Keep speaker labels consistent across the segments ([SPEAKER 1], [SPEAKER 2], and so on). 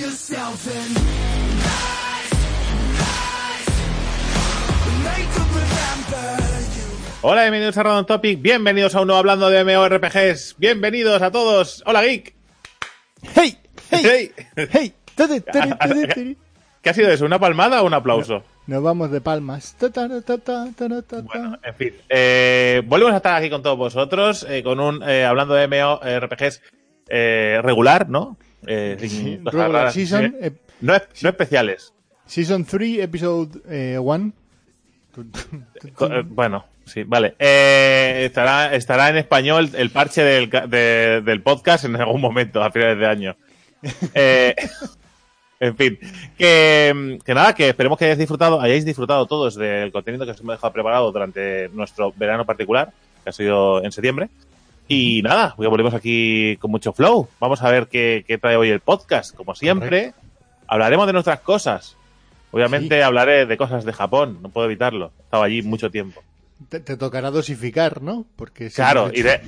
[SPEAKER 1] yourself and rise, rise. Make them remember you.
[SPEAKER 2] Hola, bienvenidos a Random Topic, bienvenidos a uno hablando de MMORPGs, bienvenidos a todos. Hola, Geek.
[SPEAKER 3] ¡Hey! ¡Hey!
[SPEAKER 2] Hey.
[SPEAKER 3] ¡Hey!
[SPEAKER 2] ¿Qué ha sido eso? ¿Una palmada o un aplauso?
[SPEAKER 3] Nos vamos de palmas. Ta, ta, ta, ta, ta, ta, ta.
[SPEAKER 2] Bueno, en fin. Eh, volvemos a estar aquí con todos vosotros, eh, con un, eh, hablando de MMORPGs eh, regular, ¿no? Eh, sin
[SPEAKER 3] regular season,
[SPEAKER 2] Eh, no, es- no especiales.
[SPEAKER 3] Season 3, Episode 1.
[SPEAKER 2] Co- eh, bueno, sí, vale. Eh, estará, estará en español el parche del, de- del podcast en algún momento, a finales de año. Eh, en fin, que, que nada, que esperemos que hayáis disfrutado, hayáis disfrutado todos del contenido que os hemos dejado preparado durante nuestro verano particular, que ha sido en septiembre. Y nada, hoy volvemos aquí con mucho flow. Vamos a ver qué, qué trae hoy el podcast. Como siempre, hablaremos de nuestras cosas. Obviamente
[SPEAKER 3] Sí.
[SPEAKER 2] hablaré de cosas de Japón, no puedo evitarlo. He estado allí mucho tiempo.
[SPEAKER 3] Te, te tocará dosificar, ¿no? Porque
[SPEAKER 2] Claro,
[SPEAKER 3] hecho-
[SPEAKER 2] iré,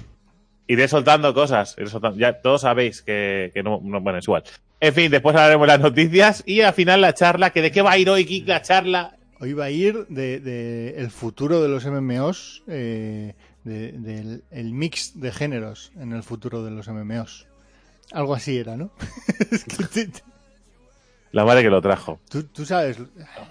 [SPEAKER 2] iré soltando cosas. iré soltando- Ya todos sabéis que, que no, no- Bueno, es igual. En fin, después hablaremos las noticias y al final la charla. que ¿De qué va a ir hoy, Kik, la charla?
[SPEAKER 3] Hoy va a ir de, de el futuro de los MMOs, eh, de- del el mix de géneros en el futuro de los MMOs. Algo así era, ¿no? Es que
[SPEAKER 2] La madre que lo trajo.
[SPEAKER 3] tú, tú sabes,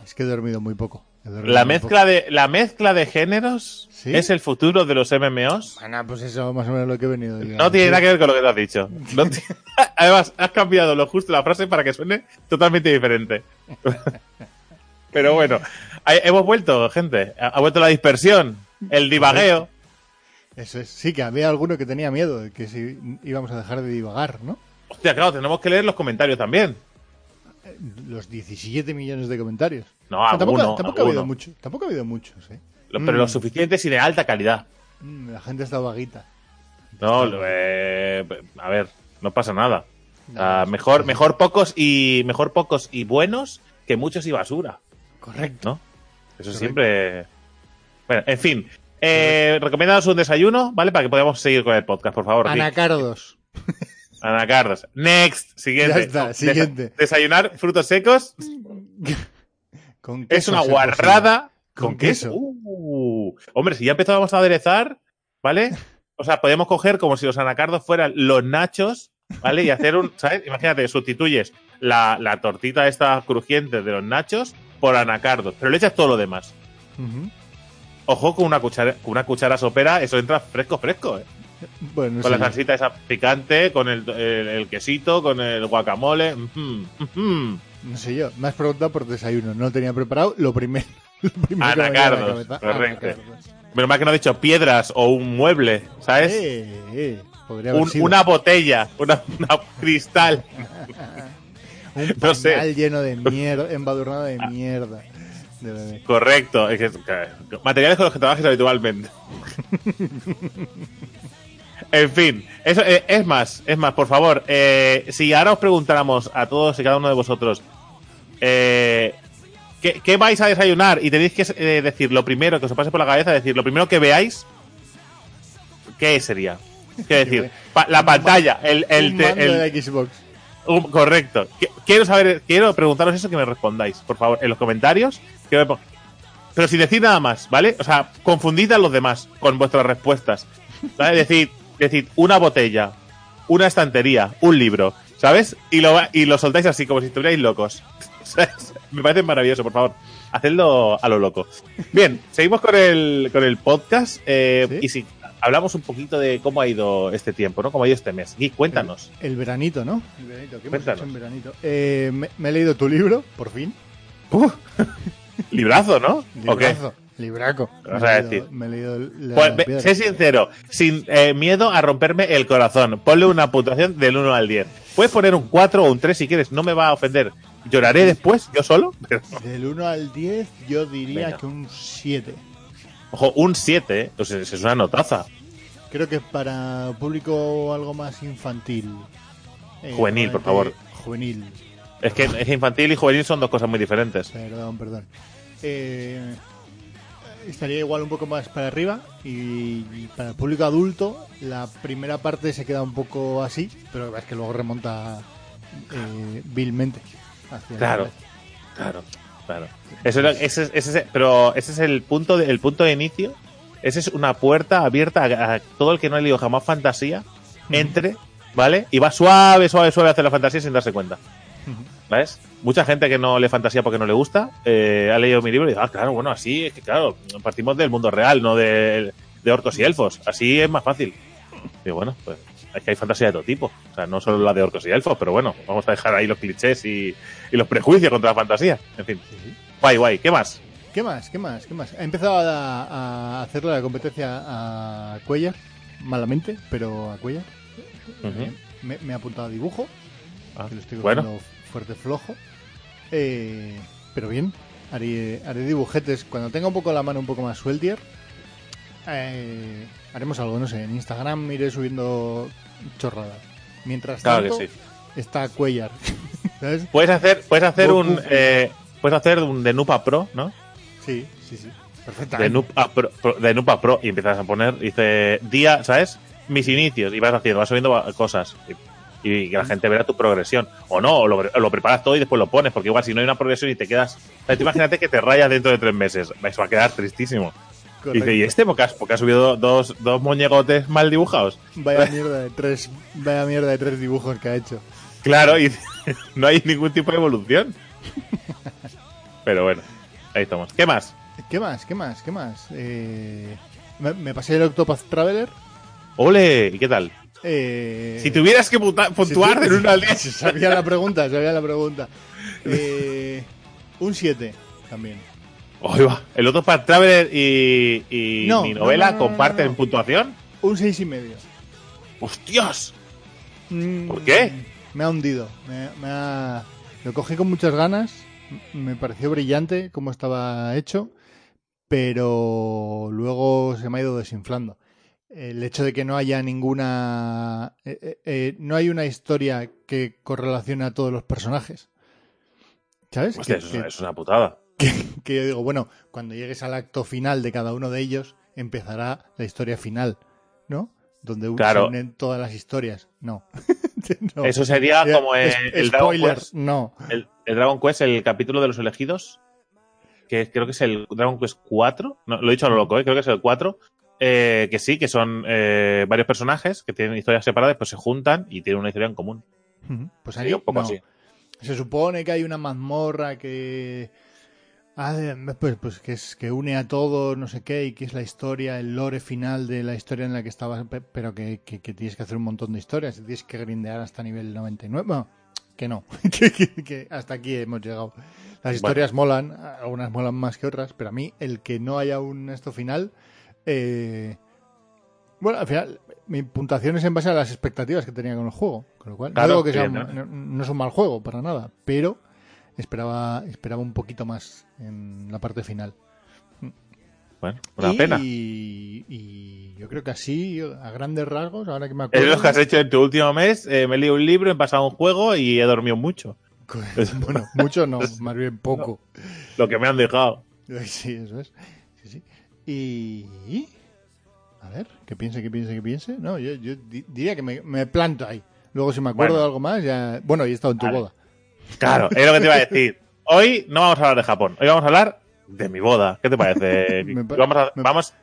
[SPEAKER 3] es que he dormido muy poco. dormido
[SPEAKER 2] La
[SPEAKER 3] muy
[SPEAKER 2] mezcla de, la mezcla de géneros
[SPEAKER 3] ¿Sí?
[SPEAKER 2] es el futuro de los MMOs.
[SPEAKER 3] Bueno, pues eso más o menos lo que he venido.
[SPEAKER 2] No tiene nada que ver con lo que te has dicho. No Además, has cambiado lo justo la frase para que suene totalmente diferente. Pero bueno, hemos vuelto, gente. Ha ha vuelto la dispersión, el divagueo.
[SPEAKER 3] Eso es. Sí, que había alguno que tenía miedo de que si íbamos a dejar de divagar, ¿no?
[SPEAKER 2] Hostia, claro, tenemos que leer los comentarios también.
[SPEAKER 3] Los 17 millones de comentarios.
[SPEAKER 2] No,
[SPEAKER 3] O sea, tampoco,
[SPEAKER 2] alguno,
[SPEAKER 3] tampoco ha habido mucho, tampoco ha habido muchos, ¿eh?
[SPEAKER 2] Pero
[SPEAKER 3] Mm.
[SPEAKER 2] lo suficientes y de alta calidad.
[SPEAKER 3] Mm, La gente está vaguita.
[SPEAKER 2] No, eh, a ver, no pasa nada.
[SPEAKER 3] No,
[SPEAKER 2] mejor, mejor pocos y mejor pocos y buenos que muchos y basura,
[SPEAKER 3] Correcto.
[SPEAKER 2] ¿no? Eso
[SPEAKER 3] Correcto.
[SPEAKER 2] siempre. Bueno, en fin. Eh, recomendados un desayuno, ¿vale? Para que podamos seguir con el podcast, por favor.
[SPEAKER 3] Anacardos.
[SPEAKER 2] Anacardos. Next. Siguiente.
[SPEAKER 3] Ya está, siguiente.
[SPEAKER 2] desayunar frutos secos
[SPEAKER 3] Con
[SPEAKER 2] es
[SPEAKER 3] queso,
[SPEAKER 2] una
[SPEAKER 3] a ser
[SPEAKER 2] guarrada
[SPEAKER 3] Con
[SPEAKER 2] con, queso.
[SPEAKER 3] queso.
[SPEAKER 2] Uh. hombre, si ya empezábamos a aderezar, ¿vale? O sea, podemos coger como si los anacardos fueran los nachos, ¿vale? Y hacer un, ¿sabes? Imagínate, sustituyes la, la tortita esta crujiente de los nachos por anacardos, pero le echas todo lo demás. Ojo, con una cuchara, con una cuchara sopera, eso entra fresco, fresco, ¿eh?
[SPEAKER 3] Bueno,
[SPEAKER 2] con la salsita esa picante, con el, el- el quesito, con el guacamole. ujú.
[SPEAKER 3] No sé yo. Me has preguntado por desayuno. No lo tenía preparado. Lo primero. Lo primero que me venía a la
[SPEAKER 2] Anacardos,
[SPEAKER 3] cabeza,
[SPEAKER 2] correcto.
[SPEAKER 3] anacardos.
[SPEAKER 2] Menos mal que no ha dicho piedras o un mueble, ¿sabes?
[SPEAKER 3] Eh, eh, podría haber
[SPEAKER 2] Un-
[SPEAKER 3] sido.
[SPEAKER 2] una botella, una, una cristal.
[SPEAKER 3] Un
[SPEAKER 2] no sé.
[SPEAKER 3] lleno de mierda, embadurnado de mierda. De bebé.
[SPEAKER 2] Correcto. Es que- materiales con los que trabajes habitualmente. en fin, eso eh, es más, es más, por favor, eh, si ahora os preguntáramos a todos y cada uno de vosotros eh, ¿qué, qué vais a desayunar y tenéis que eh, decir lo primero que os pase por la cabeza, decir lo primero que veáis, ¿qué sería? ¿Qué decir? Pa- la pantalla, el, el, el-
[SPEAKER 3] de la Xbox.
[SPEAKER 2] Um, correcto. Qu- Quiero saber, quiero preguntaros eso que me respondáis, por favor, en los comentarios. que me Pero sin decir nada más, ¿vale? O sea, confundid a los demás con vuestras respuestas. ¿Vale? Decid, decid una botella, una estantería, un libro, ¿sabes? Y lo, y lo soltáis así, como si estuvierais locos. Me parece maravilloso, por favor. Hacedlo a lo loco. Bien, seguimos con el, con el podcast. eh,
[SPEAKER 3] ¿Sí?
[SPEAKER 2] Y si hablamos un poquito de cómo ha ido este tiempo, ¿no? Cómo ha ido este mes. Gui, cuéntanos.
[SPEAKER 3] El veranito, ¿no? El veranito. ¿Qué hemos
[SPEAKER 2] Cuéntanos.
[SPEAKER 3] hecho en veranito? Eh, me, me he leído tu libro, por fin.
[SPEAKER 2] Uh, librazo, ¿no? ¿O qué?
[SPEAKER 3] Librazo. Libraco.
[SPEAKER 2] ¿Qué vas
[SPEAKER 3] Me he
[SPEAKER 2] a
[SPEAKER 3] leído-
[SPEAKER 2] decir?
[SPEAKER 3] Me he leído la
[SPEAKER 2] Pues,
[SPEAKER 3] piedra.
[SPEAKER 2] sé sincero, sin eh, miedo a romperme el corazón. Ponle una puntuación del 1 al 10. Puedes poner un 4 o un 3 si quieres, no me va a ofender. Lloraré después, yo solo. Pero,
[SPEAKER 3] Del 1 al 10, yo diría
[SPEAKER 2] Venga.
[SPEAKER 3] que un 7.
[SPEAKER 2] Ojo, un 7, ¿eh? Entonces es una notaza.
[SPEAKER 3] Creo que para público algo más infantil. Eh,
[SPEAKER 2] Juvenil, por favor.
[SPEAKER 3] Juvenil.
[SPEAKER 2] Es que es infantil y juvenil son dos cosas muy diferentes.
[SPEAKER 3] Perdón, perdón. Eh, estaría igual un poco más para arriba y, y para el público adulto la primera parte se queda un poco así, pero es que luego remonta eh, vilmente. hacia
[SPEAKER 2] Claro. Claro, claro. Eso era- ese, es- ese es- pero ese es el punto, de, el punto de inicio. Esa es una puerta abierta a, a todo el que no ha leído jamás fantasía. Entre, ¿vale? Y va suave, suave, suave a hacer la fantasía sin darse cuenta. ¿Sabes? Mucha gente que no lee fantasía porque no le gusta, eh, ha leído mi libro y dice, ah, claro, bueno, así es que, claro, partimos del mundo real, no de, de orcos y elfos. Así es más fácil. Y bueno, pues es que hay fantasía de todo tipo. O sea, no solo la de orcos y elfos, pero bueno, vamos a dejar ahí los clichés y, y los prejuicios contra la fantasía. En fin, guay, guay. ¿Qué más?
[SPEAKER 3] ¿Qué más? ¿Qué más? ¿Qué más? He empezado a, a hacerle la competencia a Cuellar, malamente, pero a Cuellar. Me, me he apuntado a dibujo,
[SPEAKER 2] Ah,
[SPEAKER 3] que lo estoy
[SPEAKER 2] bueno.
[SPEAKER 3] fuerte flojo. Eh, pero bien, haré, haré dibujetes. Cuando tenga un poco la mano un poco más sueltier, eh, haremos algo, no sé. En Instagram iré subiendo chorradas. Mientras
[SPEAKER 2] Claro
[SPEAKER 3] tanto,
[SPEAKER 2] que sí.
[SPEAKER 3] está Cuellar. ¿Sabes?
[SPEAKER 2] Puedes hacer, puedes hacer
[SPEAKER 3] Goku.
[SPEAKER 2] un, eh, puedes hacer un de Nupa Pro, ¿no?
[SPEAKER 3] Sí, sí, sí.
[SPEAKER 2] De
[SPEAKER 3] Perfectamente.
[SPEAKER 2] Nupa Pro, Pro- de Nupa Pro y empiezas a poner, dice, día, ¿sabes? Mis inicios y vas haciendo, vas subiendo cosas. Y, y que la gente verá tu progresión. O no, o lo, preparas todo y después lo pones, porque igual si no hay una progresión y te quedas... o sea, tú imagínate que te rayas dentro de tres meses. Eso va a quedar tristísimo. Y
[SPEAKER 3] Correcto.
[SPEAKER 2] dice, ¿y este? Porque has, porque has subido dos, dos moñegotes mal dibujados.
[SPEAKER 3] Vaya mierda de tres, vaya mierda de tres dibujos que ha hecho.
[SPEAKER 2] Claro, y no hay ningún tipo de evolución. Pero bueno, ahí estamos. ¿Qué más?
[SPEAKER 3] ¿Qué más? ¿Qué más? ¿Qué más? Eh, me, me pasé el Octopath Traveler.
[SPEAKER 2] ¡Ole! ¿Y qué tal?
[SPEAKER 3] Eh,
[SPEAKER 2] Si tuvieras que puntuar
[SPEAKER 3] si-
[SPEAKER 2] en una al día.
[SPEAKER 3] si Sabía la pregunta, sabía la pregunta. Eh, un 7 también.
[SPEAKER 2] Ahí va. El otro para Traveler y, y
[SPEAKER 3] No,
[SPEAKER 2] mi
[SPEAKER 3] no,
[SPEAKER 2] novela
[SPEAKER 3] no, no, no,
[SPEAKER 2] comparten
[SPEAKER 3] no.
[SPEAKER 2] puntuación.
[SPEAKER 3] Un seis y medio.
[SPEAKER 2] ¡Hostias!
[SPEAKER 3] Mm,
[SPEAKER 2] ¿Por qué?
[SPEAKER 3] Me ha hundido. Me, me ha... Lo cogí con muchas ganas. Me pareció brillante cómo estaba hecho. Pero luego se me ha ido desinflando. El hecho de que no haya ninguna. eh, eh, eh, no hay una historia que correlacione a todos los personajes. ¿Sabes?
[SPEAKER 2] Hostia,
[SPEAKER 3] Que-
[SPEAKER 2] eso,
[SPEAKER 3] que-
[SPEAKER 2] es una putada.
[SPEAKER 3] Que yo digo, bueno, cuando llegues al acto final de cada uno de ellos, empezará la historia final, ¿no? Donde
[SPEAKER 2] Claro.
[SPEAKER 3] se unen todas las historias. No. No.
[SPEAKER 2] Eso sería como el, el Dragon Quest.
[SPEAKER 3] no.
[SPEAKER 2] El, el Dragon Quest, el capítulo de los elegidos. Que creo que es el Dragon Quest 4. No, lo he dicho a lo loco, ¿eh? creo que es el 4. eh, que sí, que son eh, varios personajes que tienen historias separadas, pues se juntan y tienen una historia en común.
[SPEAKER 3] Pues ahí
[SPEAKER 2] un poco
[SPEAKER 3] no.
[SPEAKER 2] así.
[SPEAKER 3] Se supone que hay una mazmorra que ah, pues, pues que es que une a todos, no sé qué, y que es la historia, el lore final de la historia en la que estabas, pe- pero que, que- que tienes que hacer un montón de historias, y tienes que grindear hasta nivel 99. Bueno, que no, que, que- que hasta aquí hemos llegado. Las historias molan, algunas molan más que otras, pero a mí el que no haya un esto final, eh, bueno, al final mi puntuación es en base a las expectativas que tenía con el juego, con lo cual
[SPEAKER 2] Claro,
[SPEAKER 3] no digo que sea un-
[SPEAKER 2] no
[SPEAKER 3] es un mal juego para nada, pero esperaba esperaba un poquito más en la parte final.
[SPEAKER 2] Bueno, una
[SPEAKER 3] y,
[SPEAKER 2] pena.
[SPEAKER 3] Y yo creo que así, a grandes rasgos, ahora que me
[SPEAKER 2] Es
[SPEAKER 3] acuerdo.
[SPEAKER 2] lo que has hecho en tu último mes. eh, me he leído un libro, he pasado un juego y he dormido mucho.
[SPEAKER 3] Bueno, mucho no, más bien poco.
[SPEAKER 2] Lo que me han dejado.
[SPEAKER 3] Sí, eso es. Sí, sí. Y. A ver, que piense, que piense, que piense. No, yo, yo di- diría que me, me planto ahí. Luego, si me acuerdo
[SPEAKER 2] Bueno.
[SPEAKER 3] de algo más, ya. Bueno, y he estado en tu
[SPEAKER 2] Vale.
[SPEAKER 3] boda.
[SPEAKER 2] Claro, es lo que te iba a decir. Hoy no vamos a hablar de Japón. Hoy vamos a hablar de mi boda. ¿Qué te parece? Vamos, a, vamos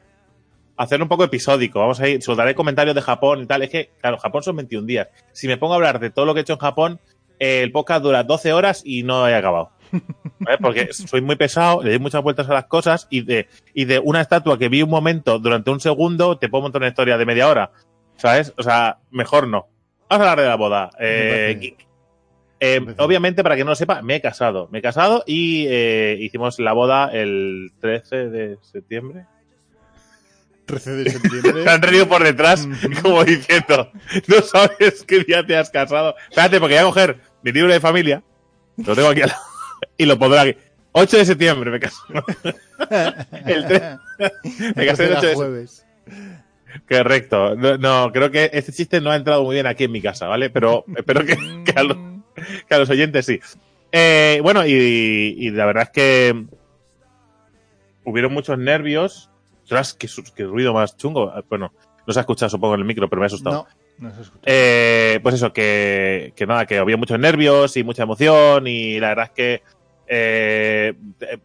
[SPEAKER 2] a hacer un poco episódico. Vamos a ir, soltaré comentarios de Japón y tal. Es que, claro, Japón son 21 días. Si me pongo a hablar de todo lo que he hecho en Japón, eh, el podcast dura 12 horas y no he acabado. ¿Vale? Porque soy muy pesado, le doy muchas vueltas a las cosas y de, y de una estatua que vi un momento durante un segundo, te puedo montar una historia de media hora. ¿Sabes? O sea, mejor no. Vamos a hablar de la boda. Eh. Eh, obviamente, para que no lo sepa, me he casado. Me he casado y eh, hicimos la boda el 13 de septiembre.
[SPEAKER 3] 13 de septiembre.
[SPEAKER 2] Se han reído por detrás, como diciendo, no sabes qué día te has casado. Espérate, porque voy a coger mi libro de familia, lo tengo aquí al lado, y lo pondré aquí. 8 de septiembre me caso. el me casé el 8 de
[SPEAKER 3] jueves.
[SPEAKER 2] Correcto. No, no, creo que este chiste no ha entrado muy bien aquí en mi casa, ¿vale? Pero espero que, que a, los, que a los oyentes sí. Eh, bueno, y, y la verdad es que hubieron muchos nervios. Ostras, qué, ruido más chungo. Bueno, no se ha escuchado supongo en el micro, pero me ha asustado.
[SPEAKER 3] No, No se escucha.
[SPEAKER 2] Eh, pues eso, que, que nada, que había muchos nervios y mucha emoción y la verdad es que eh, eh,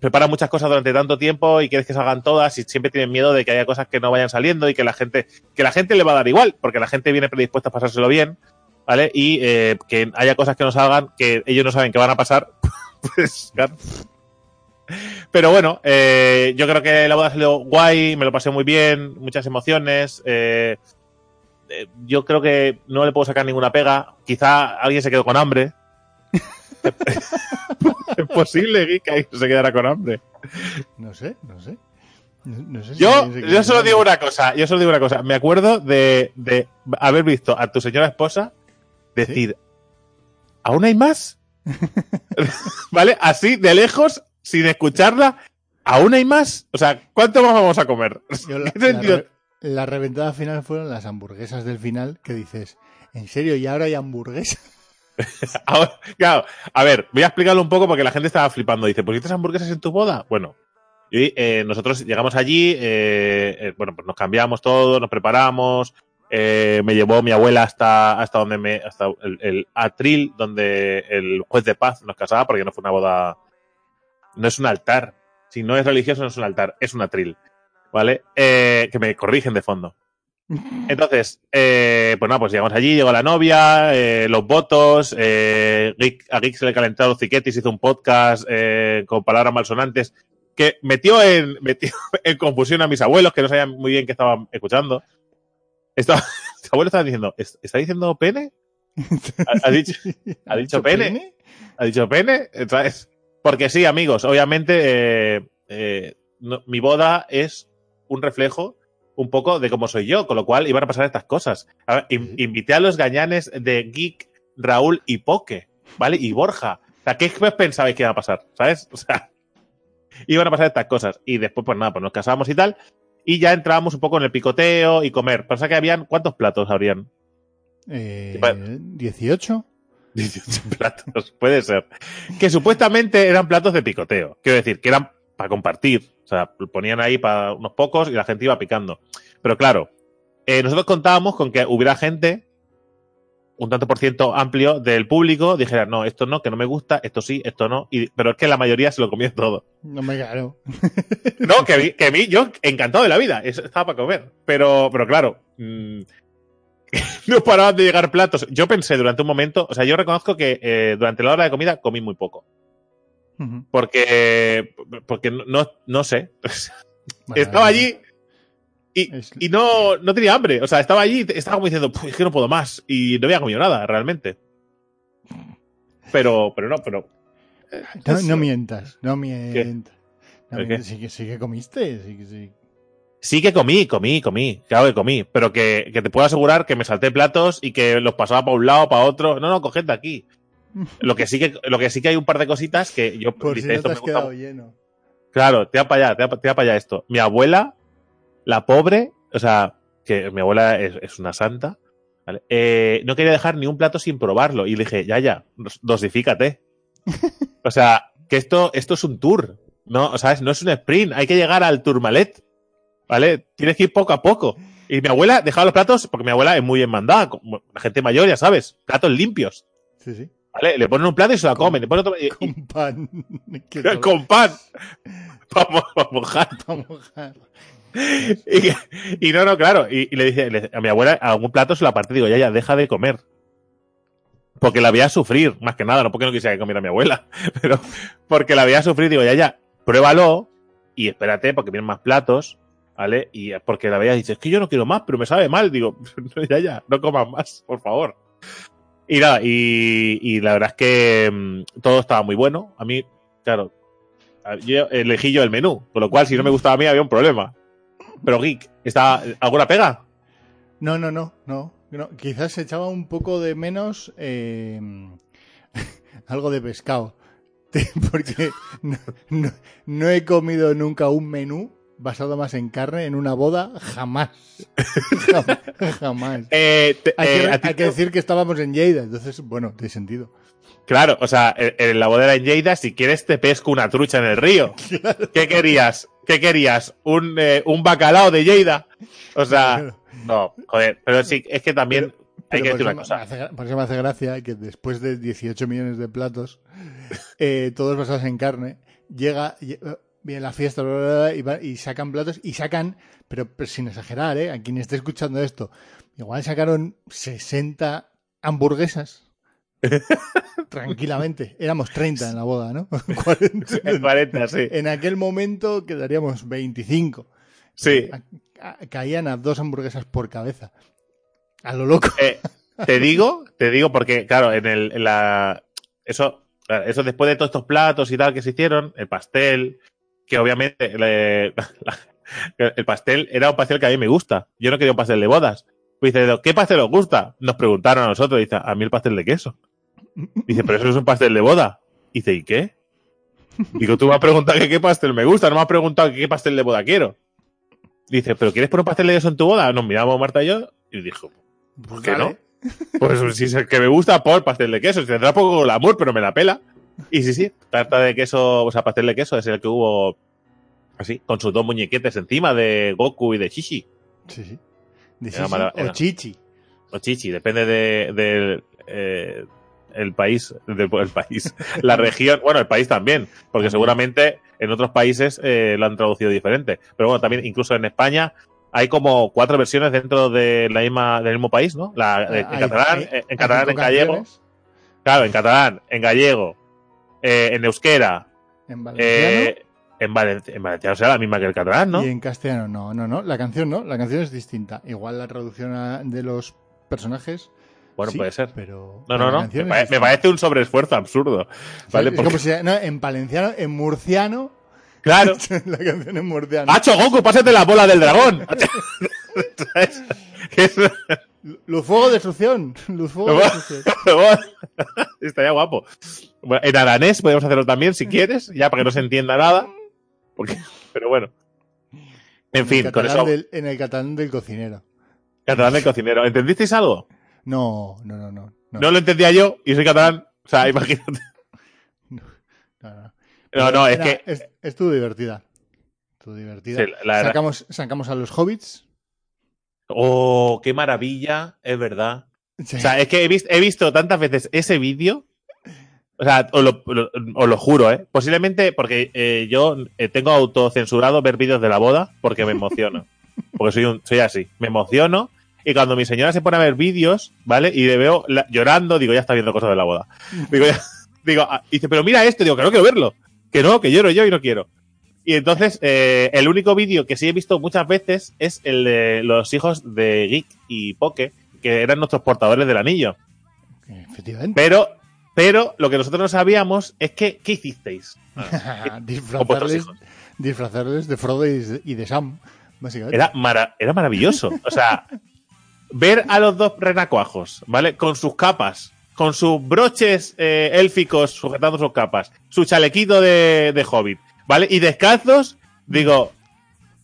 [SPEAKER 2] preparas muchas cosas durante tanto tiempo y quieres que salgan todas y siempre tienes miedo de que haya cosas que no vayan saliendo y que la gente, que la gente le va a dar igual, porque la gente viene predispuesta a pasárselo bien, ¿vale? Y eh, que haya cosas que no salgan que ellos no saben que van a pasar, pues claro. Pero bueno, eh, yo creo que la boda salió guay, me lo pasé muy bien, muchas emociones. eh, eh, yo creo que no le puedo sacar ninguna pega. Quizá alguien se quedó con hambre. es posible que alguien se quedara con hambre.
[SPEAKER 3] No sé, no sé. No, no sé si
[SPEAKER 2] Yo, yo solo digo una cosa, yo solo digo una cosa. Me acuerdo de, de haber visto a tu señora esposa decir, ¿aún hay más? ¿Vale? Así, de lejos, sin escucharla, ¿aún hay más? O sea, ¿cuánto más vamos a comer?
[SPEAKER 3] Yo la,
[SPEAKER 2] ¿Qué sentido?
[SPEAKER 3] la re- la reventada final fueron las hamburguesas del final que dices, ¿en serio? ¿Y ahora hay hamburguesas?
[SPEAKER 2] Ahora, claro, a ver, voy a explicarlo un poco porque la gente estaba flipando. Dice, ¿pusiste hamburguesas en tu boda? Bueno, y, eh, nosotros llegamos allí, eh, eh, bueno, pues nos cambiamos todo, nos preparamos. Eh, me llevó mi abuela hasta, hasta donde me, hasta el, el atril donde el juez de paz nos casaba, porque no fue una boda, no es un altar. Si no es religioso, no es un altar, es un atril. ¿Vale? Eh, que me corrigen de fondo. Entonces, eh, pues nada, pues llegamos allí, llegó la novia, eh, los votos, eh, Geek- a Geek se le calentaron los ciquetis, hizo un podcast eh, con palabras malsonantes que metió en, metió en confusión a mis abuelos que no sabían muy bien qué estaban escuchando. Estaba, mis abuelos estaban diciendo, ¿es- ¿está diciendo pene? ¿Ha, ha dicho, ¿Ha dicho pene? ¿Ha dicho pene? ¿Sabes? Porque sí, amigos, obviamente eh, eh, no- mi boda es un reflejo un poco de cómo soy yo, con lo cual iban a pasar estas cosas. A ver, in-
[SPEAKER 3] Sí.
[SPEAKER 2] invité a los gañanes de Geek, Raúl y Poke, ¿vale? Y Borja. O sea, ¿qué pensabais que iba a pasar? ¿Sabes? O sea, iban a pasar estas cosas. Y después, pues nada, pues nos casamos y tal. Y ya entrábamos un poco en el picoteo y comer. Pasa que habían, ¿cuántos platos habrían?
[SPEAKER 3] Eh,
[SPEAKER 2] Vale.
[SPEAKER 3] 18.
[SPEAKER 2] 18 platos, puede ser. Que supuestamente eran platos de picoteo. Quiero decir, que eran para compartir. O sea, lo ponían ahí para unos pocos y la gente iba picando. Pero claro, eh, nosotros contábamos con que hubiera gente, un tanto por ciento amplio del público, dijera, no, esto no, que no me gusta, esto sí, esto no. Y, pero es que la mayoría se lo comió todo.
[SPEAKER 3] No me claro.
[SPEAKER 2] No, que, vi- que a mí, yo encantado de la vida, eso estaba para comer. Pero, pero claro, mm, no paraban de llegar platos. Yo pensé durante un momento, o sea, yo reconozco que eh, durante la hora de comida comí muy poco. Porque, porque no, no, no sé.
[SPEAKER 3] Bueno,
[SPEAKER 2] estaba allí y,
[SPEAKER 3] Es-
[SPEAKER 2] y no, no tenía hambre. O sea, estaba allí y estaba como diciendo, "Puf, es que no puedo más. Y no había comido nada, realmente. Pero, pero no, pero.
[SPEAKER 3] No,
[SPEAKER 2] eso-
[SPEAKER 3] no mientas, no mientas. No
[SPEAKER 2] ¿El
[SPEAKER 3] mientas. Sí, que, sí que comiste, sí que sí.
[SPEAKER 2] Sí que comí, comí, comí. Claro que comí. Pero que, que te puedo asegurar que me salté platos y que los pasaba para un lado, para otro. No, no, coged de aquí. Lo que sí que, lo que sí que hay un par de cositas que yo
[SPEAKER 3] Por si
[SPEAKER 2] dice, esto me gusta
[SPEAKER 3] lleno.
[SPEAKER 2] Claro, te va para allá, te va para allá esto. Mi abuela, la pobre, o sea, que mi abuela es, es una santa, ¿vale? Eh, no quería dejar ni un plato sin probarlo. Y le dije, ya, ya, dos- dosifícate. o sea, que esto, esto es un tour, ¿no? O sea, es- no es un sprint, hay que llegar al tourmalet, ¿vale? Tienes que ir poco a poco. Y mi abuela dejaba los platos, porque mi abuela es muy enmandada, como la gente mayor, ya sabes, platos limpios,
[SPEAKER 3] Sí, sí.
[SPEAKER 2] ¿vale? Le ponen un plato y se la comen, le ponen otro, y-
[SPEAKER 3] Con pan.
[SPEAKER 2] Con pan. Vamos a mojar.
[SPEAKER 3] para mojar.
[SPEAKER 2] Y, no, no, claro. Y, le dice a mi abuela, a algún plato se la parte, digo, ya, ya, deja de comer. Porque la veía sufrir, más que nada, no porque no quisiera que comiera mi abuela, pero porque la veía sufrir, digo, ya, ya, pruébalo y espérate, porque vienen más platos, ¿vale? Y porque la veía dice, es que yo no quiero más, pero me sabe mal. Digo, ya, ya, no comas más, por favor. Y nada, y, la verdad es que mm, todo estaba muy bueno. A mí, claro, a- yo elegí yo el menú, con lo cual si no me gustaba a mí había un problema. Pero Geek, ¿está alguna pega?
[SPEAKER 3] No, no, no, no, no. Quizás se echaba un poco de menos eh, algo de pescado. Porque no, no- no he comido nunca un menú basado más en carne en una boda, jamás. jamás. jamás.
[SPEAKER 2] Eh, te-
[SPEAKER 3] Hay,
[SPEAKER 2] eh,
[SPEAKER 3] que, hay decir que estábamos en Lleida, entonces, bueno, tiene sentido.
[SPEAKER 2] Claro, o sea, en, en la bodega en Lleida, si quieres te pesco una trucha en el río. ¿Qué querías? ¿Qué querías? ¿Un, eh, un bacalao de Lleida? O sea, no, joder, pero sí, es que también hay que decir una cosa.
[SPEAKER 3] hace- por eso me hace gracia que después de 18 millones de platos, eh, todos basados en carne, llega, lle- eh, viene la fiesta bla, bla, bla, y, va- y sacan platos y sacan, pero, pero sin exagerar, ¿eh? a quien esté escuchando esto, igual sacaron 60 hamburguesas. Tranquilamente. Éramos 30 en la boda, ¿no? 40.
[SPEAKER 2] En 40, sí.
[SPEAKER 3] En aquel momento quedaríamos 25.
[SPEAKER 2] Sí.
[SPEAKER 3] Caían a dos hamburguesas por cabeza. A lo loco.
[SPEAKER 2] Eh, te digo, te digo porque, claro, en el, en la, eso, eso después de todos estos platos y tal que se hicieron, el pastel, que obviamente le- la- el pastel era un pastel que a mí me gusta. Yo no quería un pastel de bodas. Pues dice, ¿qué pastel os gusta? Nos preguntaron a nosotros. Dice, a mí el pastel de queso. Dice, pero eso es un pastel de boda. Dice, ¿y qué? Digo, tú me has preguntado que qué pastel me gusta, no me has preguntado que qué pastel de boda quiero. Dice, ¿pero quieres poner un pastel de queso en tu boda? Nos miramos Marta y yo y dijo, ¿por qué no? Pues si es el que me gusta, por pastel de queso. Tendrá poco glamour, pero me la pela. Y sí, sí, tarta de queso, o sea, pastel de queso es el que hubo así, con sus dos muñequetes encima de Goku y de Chichi.
[SPEAKER 3] Sí, sí. De o Chichi.
[SPEAKER 2] O Chichi, depende de, eh, el país, el país, la región, bueno, el país también, porque seguramente en otros países eh, lo han traducido diferente. Pero bueno, también incluso en España hay como cuatro versiones dentro de la misma, del mismo país, ¿no? La, en
[SPEAKER 3] Hay-
[SPEAKER 2] catalán,
[SPEAKER 3] hay-
[SPEAKER 2] en catalán, en gallego.
[SPEAKER 3] canciones.
[SPEAKER 2] Claro, en catalán, en gallego, eh, en euskera,
[SPEAKER 3] En valenciano
[SPEAKER 2] eh, en, valen- en valenciano será la misma que el catalán, ¿no?
[SPEAKER 3] y en castellano. No, no, no. La canción no. La canción es distinta. Igual la traducción a- de los personajes.
[SPEAKER 2] Bueno,
[SPEAKER 3] sí,
[SPEAKER 2] puede ser.
[SPEAKER 3] Pero,
[SPEAKER 2] No, no, no. Me, pare- parece un sobreesfuerzo absurdo. ¿Vale? Porque-
[SPEAKER 3] como si- no, en valenciano, en murciano,
[SPEAKER 2] claro.
[SPEAKER 3] la canción en murciano.
[SPEAKER 2] ¡Hacho, Goku, pásate la bola del dragón!
[SPEAKER 3] Luz fuego destrucción. Luz fuego destrucción.
[SPEAKER 2] Estaría guapo. Bueno, en aranés podemos hacerlo también si quieres, ya para que no se entienda nada. Porque, pero bueno. En fin, con eso.
[SPEAKER 3] del- en el catalán del cocinero.
[SPEAKER 2] Catalán del cocinero. ¿Entendisteis algo?
[SPEAKER 3] No, no, no, no. No,
[SPEAKER 2] No lo entendía yo y soy catalán. O sea, imagínate.
[SPEAKER 3] no, no.
[SPEAKER 2] No, no, es
[SPEAKER 3] Era-
[SPEAKER 2] que.
[SPEAKER 3] es- estuvo divertida. Estuvo divertida.
[SPEAKER 2] Sí, la verdad.
[SPEAKER 3] sacamos, sacamos a los hobbits.
[SPEAKER 2] Oh, qué maravilla, es verdad.
[SPEAKER 3] Sí.
[SPEAKER 2] O sea, es que he, vis- he visto tantas veces ese vídeo. O sea, os lo, lo- os lo juro, ¿eh? Posiblemente porque eh, yo eh, tengo autocensurado ver vídeos de la boda porque me emociono. porque soy, un, soy así. Me emociono. Y cuando mi señora se pone a ver vídeos, ¿vale? Y le veo la- llorando, digo, ya está viendo cosas de la boda. Digo, ya- digo, ah, dice, pero mira esto. Digo, que no quiero verlo. Que no, que lloro yo y no quiero. Y entonces, eh, el único vídeo que sí he visto muchas veces es el de los hijos de Geek y Poke, que eran nuestros portadores del anillo.
[SPEAKER 3] Efectivamente.
[SPEAKER 2] Pero, pero lo que nosotros no sabíamos es que, ¿qué hicisteis? Ah,
[SPEAKER 3] disfrazarles, disfrazarles de Frodo y de, y de Sam, básicamente.
[SPEAKER 2] Era, mara- era maravilloso. O sea, ver a los dos renacuajos, ¿vale? Con sus capas, con sus broches eh, élficos sujetando sus capas, su chalequito de, de hobbit, ¿vale? Y descalzos, digo,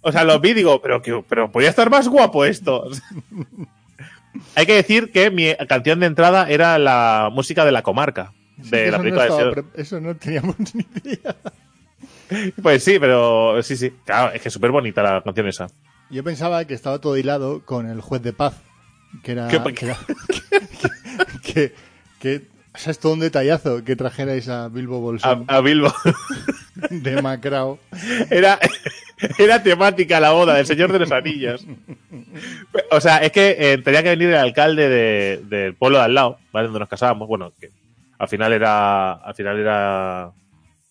[SPEAKER 2] o sea, los vi, digo, pero, que, pero podía estar más guapo esto. Hay que decir que mi canción de entrada era la música de la comarca, de la
[SPEAKER 3] no
[SPEAKER 2] película de
[SPEAKER 3] estaba eso no teníamos ni idea.
[SPEAKER 2] Pues sí, pero sí, sí. Claro, es que es súper bonita la canción esa.
[SPEAKER 3] Yo pensaba que estaba todo hilado con el juez de paz, que era...
[SPEAKER 2] ¿Qué-
[SPEAKER 3] que, era- que, o sea, es todo un detallazo que trajerais a Bilbo Bolsón
[SPEAKER 2] a Bilbo.
[SPEAKER 3] de Macrao.
[SPEAKER 2] Era, era temática la boda del Señor de los Anillos. O sea, es que eh, tenía que venir el alcalde de- del pueblo de al lado, ¿vale? Donde nos casábamos. Bueno, que al final era. Al final era.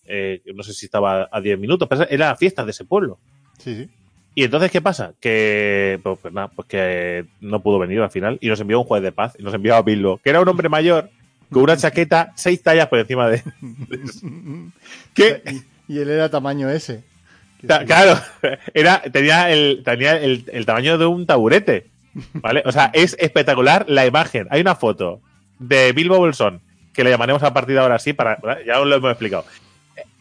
[SPEAKER 2] eh, no sé si estaba a 10 minutos, pero era fiesta de ese pueblo.
[SPEAKER 3] Sí, sí.
[SPEAKER 2] Y entonces, ¿qué pasa? Que, pues, pues nada, pues que no pudo venir al final y nos envió un juez de paz y nos envió a Bilbo, que era un hombre mayor con una chaqueta seis tallas por encima de. que,
[SPEAKER 3] Y, y él era tamaño sí.
[SPEAKER 2] Claro, era, tenía, el, tenía el, el tamaño de un taburete. ¿Vale? O sea, es espectacular la imagen. Hay una foto de Bilbo Bolsón, que le llamaremos a partir de ahora así, para, ya os lo hemos explicado.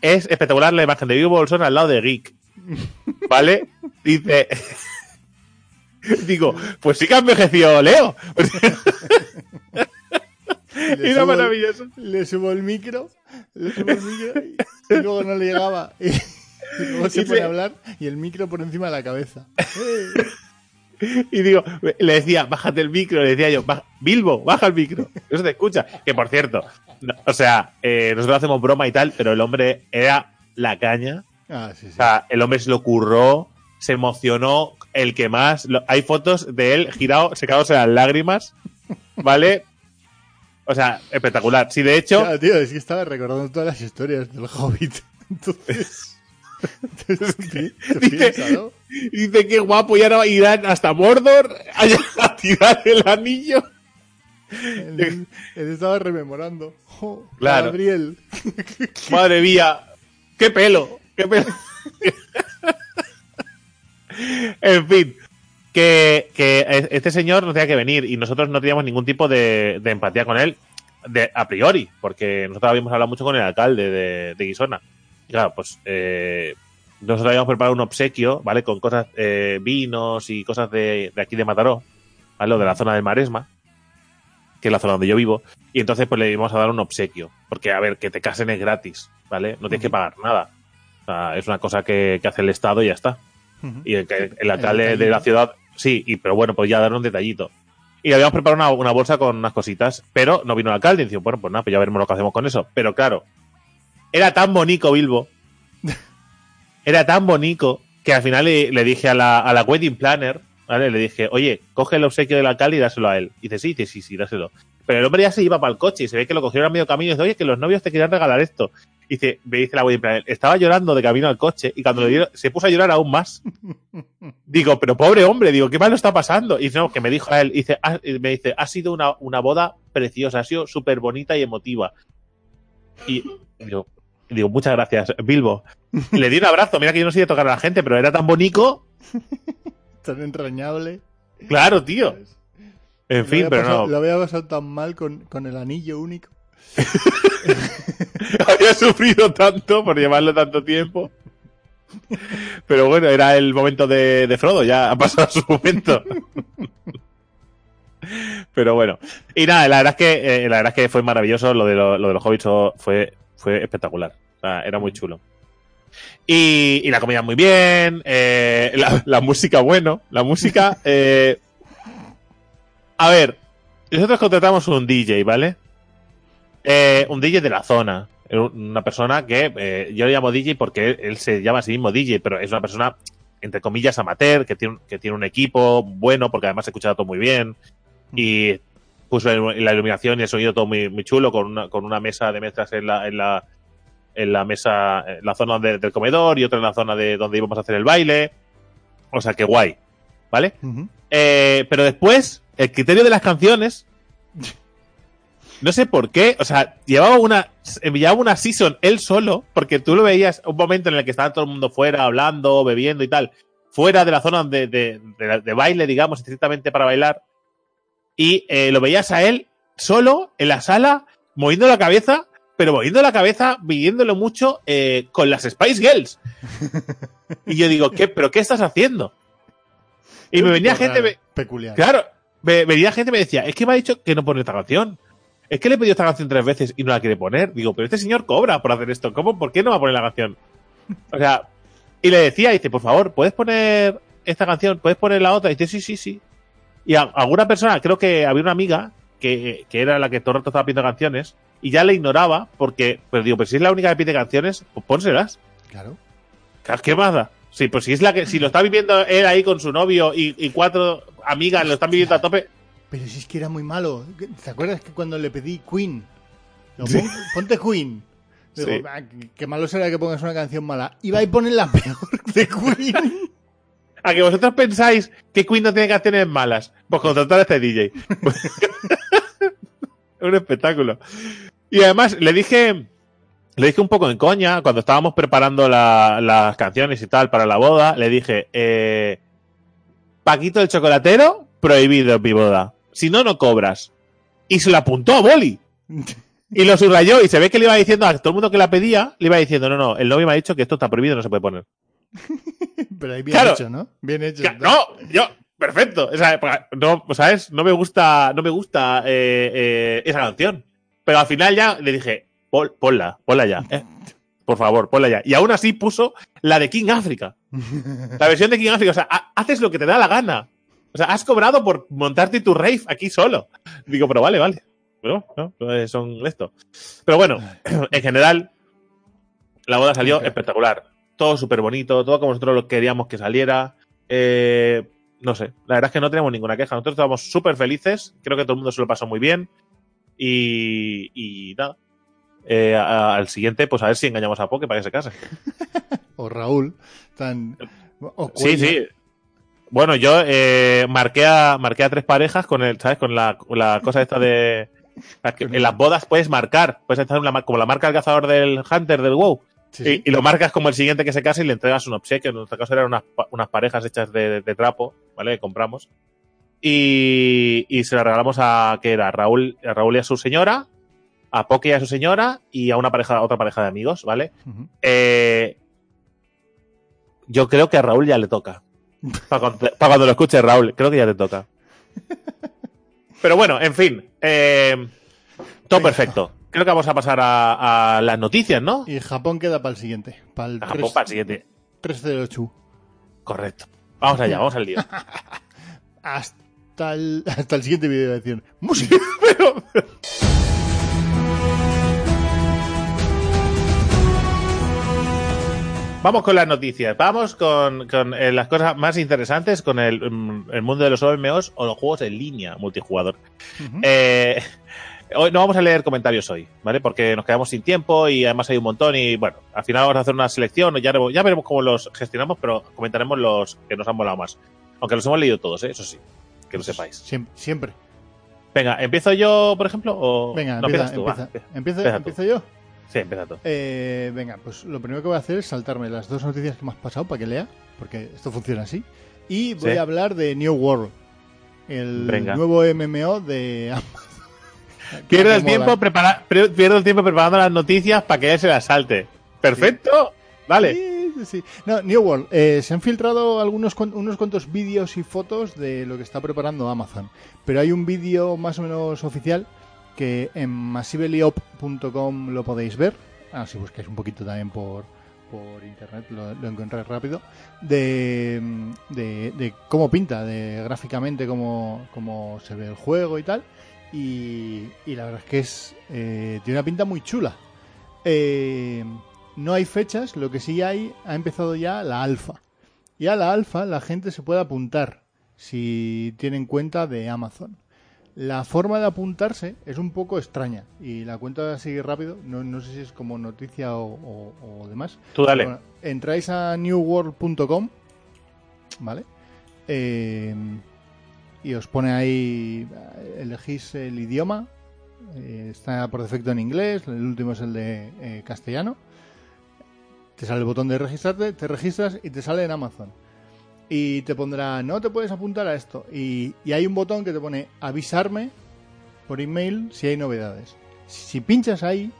[SPEAKER 2] Es espectacular la imagen de Bilbo Bolsón al lado de Geek. ¿Vale? Dice. Digo, pues sí que ha envejecido Leo.
[SPEAKER 3] Le
[SPEAKER 2] Era
[SPEAKER 3] el-
[SPEAKER 2] maravilloso.
[SPEAKER 3] Le subo el micro, le subo el micro y, y luego no le llegaba. Y, Y luego se
[SPEAKER 2] se-
[SPEAKER 3] a hablar y el micro por encima de la cabeza.
[SPEAKER 2] Y digo, le decía, bájate el micro, le decía yo, "Baja- Bilbo, baja el micro. Eso te escucha. Que por cierto, no- o sea, eh, nosotros hacemos broma y tal, pero el hombre era la caña.
[SPEAKER 3] Ah, sí, sí.
[SPEAKER 2] O sea, el hombre se lo curró, se emocionó, el que más. Lo- hay fotos de él girado, secándose las lágrimas, ¿vale? O sea, espectacular. Sí, de hecho,
[SPEAKER 3] Ya, tío, es que estaba recordando todas las historias del Hobbit. Entonces. entonces, tú
[SPEAKER 2] Dice-
[SPEAKER 3] ¿no?
[SPEAKER 2] dice que guapo, y ahora irán hasta Mordor a, a tirar el anillo.
[SPEAKER 3] Él, él estaba rememorando.
[SPEAKER 2] Claro.
[SPEAKER 3] Gabriel.
[SPEAKER 2] Madre mía, qué pelo, qué en fin, que, que este señor no tenía que venir y nosotros no teníamos ningún tipo de, de empatía con él de, a priori, porque nosotros habíamos hablado mucho con el alcalde de, de Guisona. Y claro, pues eh, nosotros habíamos preparado un obsequio, ¿vale? Con cosas, eh, vinos y cosas de, de aquí de Mataró, ¿vale? O de la zona del Maresma, que es la zona donde yo vivo. Y entonces pues le íbamos a dar un obsequio. Porque, a ver, que te casen es gratis, ¿vale? No tienes que pagar nada. O sea, es una cosa que, que hace el Estado y ya está. Y el, alcalde de la ciudad, sí, y, pero bueno, pues ya dar un detallito. Y habíamos preparado una, una bolsa con unas cositas, pero no vino el alcalde y dijo, bueno, pues nada, pues ya veremos lo que hacemos con eso. Pero claro, era tan bonito Bilbo, era tan bonito que al final le, le dije a la, a la wedding planner, ¿vale? Le dije, oye, coge el obsequio del alcalde y dáselo a él. Y dice, sí, dice, sí, sí, dáselo. Pero el hombre ya se iba para el coche y se ve que lo cogieron a medio camino y dice, oye, que los novios te querían regalar esto. Y dice, me dice la planner, estaba llorando de camino al coche y cuando le dieron, se puso a llorar aún más. Digo, pero pobre hombre, digo, ¿qué mal lo está pasando? Y no, que me dijo a él, dice, "Ha- me dice, ha sido una, una boda preciosa, ha sido súper bonita y emotiva. Y digo, digo, muchas gracias, Bilbo. Le di un abrazo, mira que yo no soy de tocar a la gente, pero era tan bonito.
[SPEAKER 3] Tan entrañable.
[SPEAKER 2] Claro, tío. En
[SPEAKER 3] Lo
[SPEAKER 2] fin, pero
[SPEAKER 3] pasado-
[SPEAKER 2] no.
[SPEAKER 3] Lo había pasado tan mal con, con el anillo único.
[SPEAKER 2] Había sufrido tanto por llevarlo tanto tiempo. Pero bueno, era el momento de, Frodo, ya ha pasado su momento. Pero bueno. Y nada, la verdad es que, eh, la verdad es que fue maravilloso. Lo de, lo, los hobbits fue, fue espectacular. O sea, era muy chulo. Y, la comida muy bien. eh, la, música, bueno. La música. eh, a ver, nosotros contratamos un DJ, ¿vale? Un DJ de la zona. Una persona que eh, yo le llamo DJ porque él, él se llama a sí mismo DJ, pero es una persona, entre comillas, amateur, que tiene, un- que tiene un equipo bueno, porque además se escucha todo muy bien. Y puso la iluminación y el sonido todo muy, muy chulo, con una, con una mesa de mezclas en la, en la, en la mesa, en la zona de- del comedor y otra en la zona de donde íbamos a hacer el baile. O sea, que guay. ¿Vale? Eh, pero después, el criterio de las canciones. No sé por qué, o sea, llevaba una, llevaba una season él solo, porque tú lo veías un momento en el que estaba todo el mundo fuera, hablando, bebiendo y tal, fuera de la zona de, de- de- de baile, digamos, estrictamente para bailar, y eh, lo veías a él solo en la sala, moviendo la cabeza, pero moviendo la cabeza, viviéndolo mucho eh, con las Spice Girls. y yo digo, ¿qué, ¿pero qué estás haciendo? Y me venía gente, me-
[SPEAKER 3] Peculiar.
[SPEAKER 2] Claro, me, venía gente y me decía, es que me ha dicho que no pone esta canción. Es que le he pedido esta canción tres veces y no la quiere poner. Digo, pero este señor cobra por hacer esto. ¿Cómo? ¿Por qué no va a poner la canción? O sea, y le decía, dice, por favor, ¿puedes poner esta canción? ¿Puedes poner la otra? Y dice, sí, sí, sí. Y a, alguna persona, creo que había una amiga que, que era la que todo el rato estaba pidiendo canciones y ya le ignoraba porque, pues digo, pero si es la única que pide canciones, pues pónselas.
[SPEAKER 3] Claro.
[SPEAKER 2] Claro, ¿Qué más da? Sí, pues si es la que, si lo está viviendo él ahí con su novio y, y cuatro amigas lo están viviendo a tope,
[SPEAKER 3] Pero si es que era muy malo. ¿Te acuerdas que cuando le pedí Queen? Digo,
[SPEAKER 2] Sí.
[SPEAKER 3] "Pon- Ponte Queen. Digo,
[SPEAKER 2] Sí.
[SPEAKER 3] "Ah, qué- malo será que pongas una canción mala. Y va y pone la peor de Queen.
[SPEAKER 2] a que vosotros pensáis que Queen no tiene canciones malas, pues contratar a este DJ. Es un espectáculo. Y además le dije, le dije un poco en coña, cuando estábamos preparando la- las canciones y tal para la boda, le dije, eh, Paquito el chocolatero, prohibido en mi boda. Si no, no cobras. Y se lo apuntó a Boli. Y lo subrayó y se ve que le iba diciendo a todo el mundo que la pedía, le iba diciendo, no, no, el novio me ha dicho que esto está prohibido, no se puede poner.
[SPEAKER 3] Pero ahí bien
[SPEAKER 2] Claro.
[SPEAKER 3] hecho, ¿no? Bien hecho.
[SPEAKER 2] No, yo, perfecto. O sea, no, ¿sabes? No me gusta, no me gusta eh, eh, esa canción. Pero al final ya le dije, "Pon- ponla, ponla ya. ¿eh? Por favor, ponla ya. Y aún así puso la de King Africa. La versión de King Africa. O sea, ha- haces lo que te da la gana. O sea, has cobrado por montarte tu rave aquí solo. Digo, pero vale, vale. Pero no, no, son esto. Pero bueno, en general, la boda salió espectacular. Todo súper bonito, todo como nosotros lo queríamos que saliera. Eh, no sé, la verdad es que no tenemos ninguna queja. Nosotros estábamos súper felices. Creo que todo el mundo se lo pasó muy bien. Y, y nada. Eh, a- al siguiente, pues a ver si engañamos a Poke para que se case.
[SPEAKER 3] O Raúl, tan. o
[SPEAKER 2] Sí, sí. Bueno, yo eh, marqué, a, marqué a tres parejas con el, ¿sabes? Con la, con la cosa esta de. En las bodas puedes marcar, puedes estar en la como la marca del cazador del Hunter del WoW.
[SPEAKER 3] Sí, sí.
[SPEAKER 2] Y, y lo marcas como el siguiente que se case y le entregas un obsequio. En nuestro caso eran unas, unas parejas hechas de, de trapo, ¿vale? Que compramos. Y, y se la regalamos a, que era? Raúl, a Raúl y a su señora, a Poke y a su señora y a una pareja, a otra pareja de amigos, ¿vale? Eh, yo creo que a Raúl ya le toca. Para cuando, pa' cuando lo escuche Raúl, creo que ya le toca. Pero bueno, en fin. eh, todo
[SPEAKER 3] Venga.
[SPEAKER 2] perfecto. Creo que vamos a pasar a, a las noticias, ¿no?
[SPEAKER 3] Y Japón queda para el siguiente. Para el
[SPEAKER 2] A Japón para el siguiente.
[SPEAKER 3] 308.
[SPEAKER 2] Correcto. Vamos allá, vamos al lío.
[SPEAKER 3] Hasta el, hasta el siguiente vídeo de decir música.
[SPEAKER 2] Vamos con las noticias. Vamos con, con, eh, las cosas más interesantes, con el, mm, el mundo de los OMOs o los juegos en línea multijugador. Eh, hoy no vamos a leer comentarios hoy, ¿vale? Porque nos quedamos sin tiempo y además hay un montón y bueno, al final vamos a hacer una selección, ya, veremos- ya veremos cómo los gestionamos, pero comentaremos los que nos han molado más. Aunque los hemos leído todos, ¿eh? eso sí, que lo sepáis.
[SPEAKER 3] Siem- Siempre.
[SPEAKER 2] Venga, ¿empiezo yo, por ejemplo? O...
[SPEAKER 3] Venga,
[SPEAKER 2] no,
[SPEAKER 3] empieza,
[SPEAKER 2] tú, va.
[SPEAKER 3] empieza. ¿Empiezo,
[SPEAKER 2] Empieza tú.
[SPEAKER 3] empiezo yo?
[SPEAKER 2] Sí, empieza.
[SPEAKER 3] Eh, venga, pues lo primero que voy a hacer es saltarme las dos noticias que me has pasado para que lea, porque esto funciona así. Y voy
[SPEAKER 2] Sí.
[SPEAKER 3] a hablar de New World, el
[SPEAKER 2] Venga.
[SPEAKER 3] nuevo MMO de Amazon.
[SPEAKER 2] Pierdo el, tiempo prepara- pierdo el tiempo preparando las noticias para que él se las salte. Perfecto. Vale.
[SPEAKER 3] Sí, sí. No, New World. eh, se han filtrado algunos unos cuantos vídeos y fotos de lo que está preparando Amazon. Pero hay un vídeo más o menos oficial que en massivelyop.com lo podéis ver. Ah, si buscáis un poquito también por, por internet lo, lo rápido. De, de, de cómo pinta, de gráficamente cómo, cómo se ve el juego y tal. Y, y la verdad es que es eh, tiene una pinta muy chula. Eh, no hay fechas, lo que sí hay, ha empezado ya la alfa. Y a la alfa la gente se puede apuntar si tienen cuenta de Amazon. La forma de apuntarse es un poco extraña y la cuenta sigue rápido, no, no sé si es como noticia o, o- o demás.
[SPEAKER 2] Tú dale.
[SPEAKER 3] Bueno, entráis a newworld.com, ¿vale? Eh, y os pone ahí, elegís el idioma, eh, está por defecto en inglés, el último es el de eh, castellano. Te sale el botón de registrarte, te registras y te sale en Amazon. Y te pondrá, no te puedes apuntar a esto. Y, y hay un botón que te pone avisarme por email si hay novedades. Si pinchas ahí,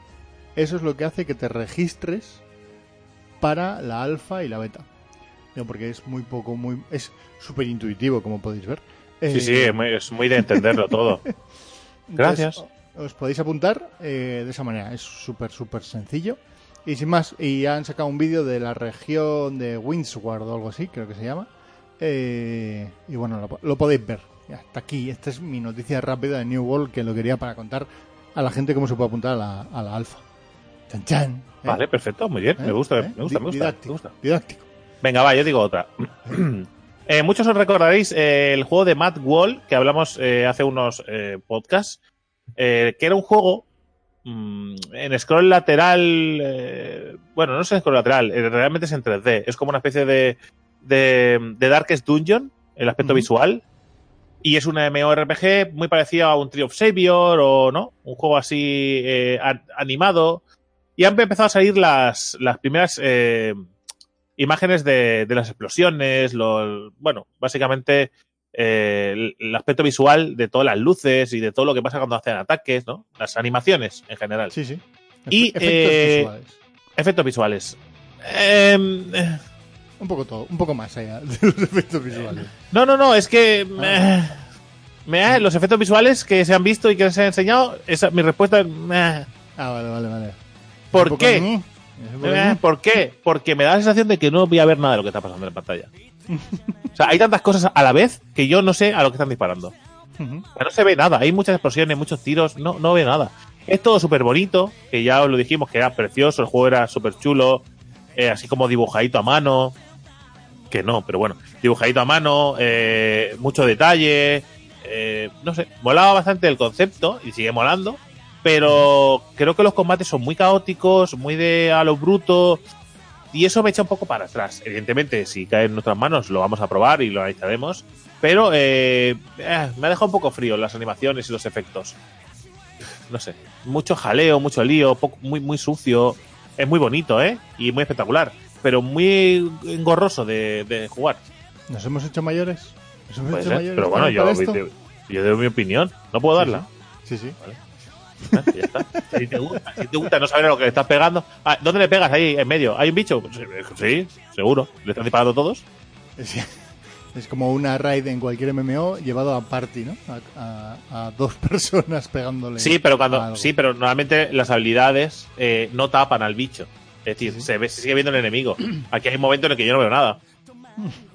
[SPEAKER 3] eso es lo que hace que te registres para la alfa y la beta. Porque es muy poco, muy es súper intuitivo, como podéis ver.
[SPEAKER 2] Sí,
[SPEAKER 3] Eh,
[SPEAKER 2] sí, es muy, es muy de entenderlo todo. Gracias.
[SPEAKER 3] entonces, os podéis apuntar eh, de esa manera. Es súper, súper sencillo. Y sin más, y han sacado un vídeo de la región de Windsward o algo así, creo que se llama. Eh, y bueno, lo, lo podéis ver. Hasta aquí. Esta es mi noticia rápida de New World que lo quería para contar a la gente cómo se puede apuntar a la, a la alfa. Chan, chan. ¿eh?
[SPEAKER 2] Vale, perfecto, muy bien.
[SPEAKER 3] ¿Eh?
[SPEAKER 2] Me gusta,
[SPEAKER 3] ¿Eh?
[SPEAKER 2] me gusta, me gusta,
[SPEAKER 3] didáctico,
[SPEAKER 2] me gusta.
[SPEAKER 3] Didáctico.
[SPEAKER 2] Venga, va, yo digo otra. Muchos os recordaréis el juego de Mad Wall que hablamos hace unos podcasts, que era un juego mm, en scroll lateral, eh, bueno, no es en scroll lateral, eh, realmente es en 3D, es como una especie de, de, de Darkest Dungeon, el aspecto visual, y es una MMORPG muy parecido a un Tree of Savior o no, un juego así eh, animado, y han empezado a salir las, las primeras eh, imágenes de, de las explosiones, lo, bueno, básicamente eh, el, el aspecto visual de todas las luces y de todo lo que pasa cuando hacen ataques, ¿no? Las animaciones en general.
[SPEAKER 3] Sí, sí.
[SPEAKER 2] Y,
[SPEAKER 3] Efectos
[SPEAKER 2] eh,
[SPEAKER 3] visuales.
[SPEAKER 2] Efectos visuales. Em, eh,
[SPEAKER 3] Un poco todo, un poco más allá de los efectos visuales.
[SPEAKER 2] no, no, no, es que me, me- los efectos visuales que se han visto y que se han enseñado, esa, mi respuesta es...
[SPEAKER 3] Ah, vale, vale, vale.
[SPEAKER 2] ¿Por qué?
[SPEAKER 3] por
[SPEAKER 2] Eh,
[SPEAKER 3] ahí.
[SPEAKER 2] ¿Por qué? Porque me da la sensación de que no voy a ver nada de lo que está pasando en la pantalla. O sea, hay tantas cosas a la vez que yo no sé a lo que están disparando. No se ve nada. Hay muchas explosiones, muchos tiros. No, no veo nada. Es todo súper bonito, que ya os lo dijimos, que era precioso, el juego era súper chulo, eh, así como dibujadito a mano. Que no, pero bueno, dibujadito a mano, eh, mucho detalle. eh, no sé, molaba bastante el concepto y sigue molando. Pero creo que los combates son muy caóticos, muy de a lo bruto. Y eso me echa un poco para atrás. Evidentemente, si cae en nuestras manos, lo vamos a probar y lo analizaremos. Pero eh, eh, me ha dejado un poco frío las animaciones y los efectos. No sé, mucho jaleo, mucho lío, poco- muy, muy sucio. Es muy bonito, ¿eh? Y muy espectacular. Pero muy engorroso de, de jugar.
[SPEAKER 3] ¿Nos hemos hecho mayores? ¿Nos hemos hecho
[SPEAKER 2] ser.
[SPEAKER 3] mayores
[SPEAKER 2] Pero bueno, yo, yo, yo doy mi opinión. ¿No puedo darla?
[SPEAKER 3] Sí, sí.
[SPEAKER 2] Ya está. Si te gusta, si te gusta no saber a lo que le estás pegando. Ah, ¿Dónde le pegas ahí en medio? ¿Hay un bicho? Pues, eh, Sí, seguro. ¿Le están disparando todos?
[SPEAKER 3] Es, es como una raid en cualquier MMO llevado a party, ¿no? A, a- a dos personas pegándole.
[SPEAKER 2] Sí, pero cuando sí, pero normalmente las habilidades eh, no tapan al bicho. Es decir, se, ve, se sigue viendo el enemigo. Aquí hay un momento en el que yo no veo nada.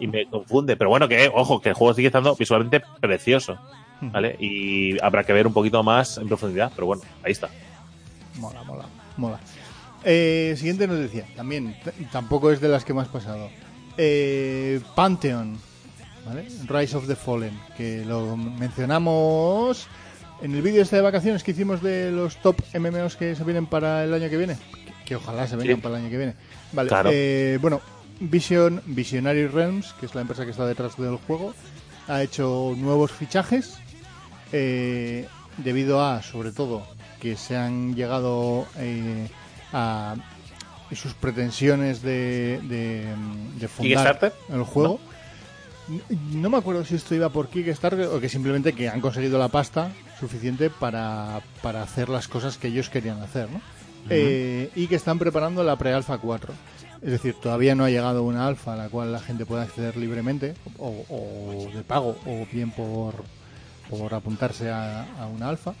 [SPEAKER 2] Y me confunde. Pero bueno, que ojo, que el juego sigue estando visualmente precioso. ¿Vale? Y habrá que ver un poquito más en profundidad. Pero bueno, ahí está.
[SPEAKER 3] Mola, mola, mola. Eh, siguiente noticia, también, tampoco es de las que has pasado. Eh, Pantheon, ¿vale? Rise of the Fallen, que lo mencionamos en el vídeo este de vacaciones que hicimos de los top MMOs que se vienen para el año que viene. Que, que ojalá se vengan
[SPEAKER 2] Sí.
[SPEAKER 3] para el año que viene. Vale,
[SPEAKER 2] Claro.
[SPEAKER 3] eh, bueno, Vision, Visionary Realms, que es la empresa que está detrás del juego, ha hecho nuevos fichajes eh, debido a, sobre todo, que se han llegado eh, a sus pretensiones de, de, de fundar el juego. No. no me acuerdo si esto iba por Kickstarter o que simplemente que han conseguido la pasta suficiente para, para hacer las cosas que ellos querían hacer, ¿no? Eh, y que están preparando la pre-alpha 4. Es decir, todavía no ha llegado una alfa a la cual la gente pueda acceder libremente o, o de pago o bien por, por apuntarse a, una alfa.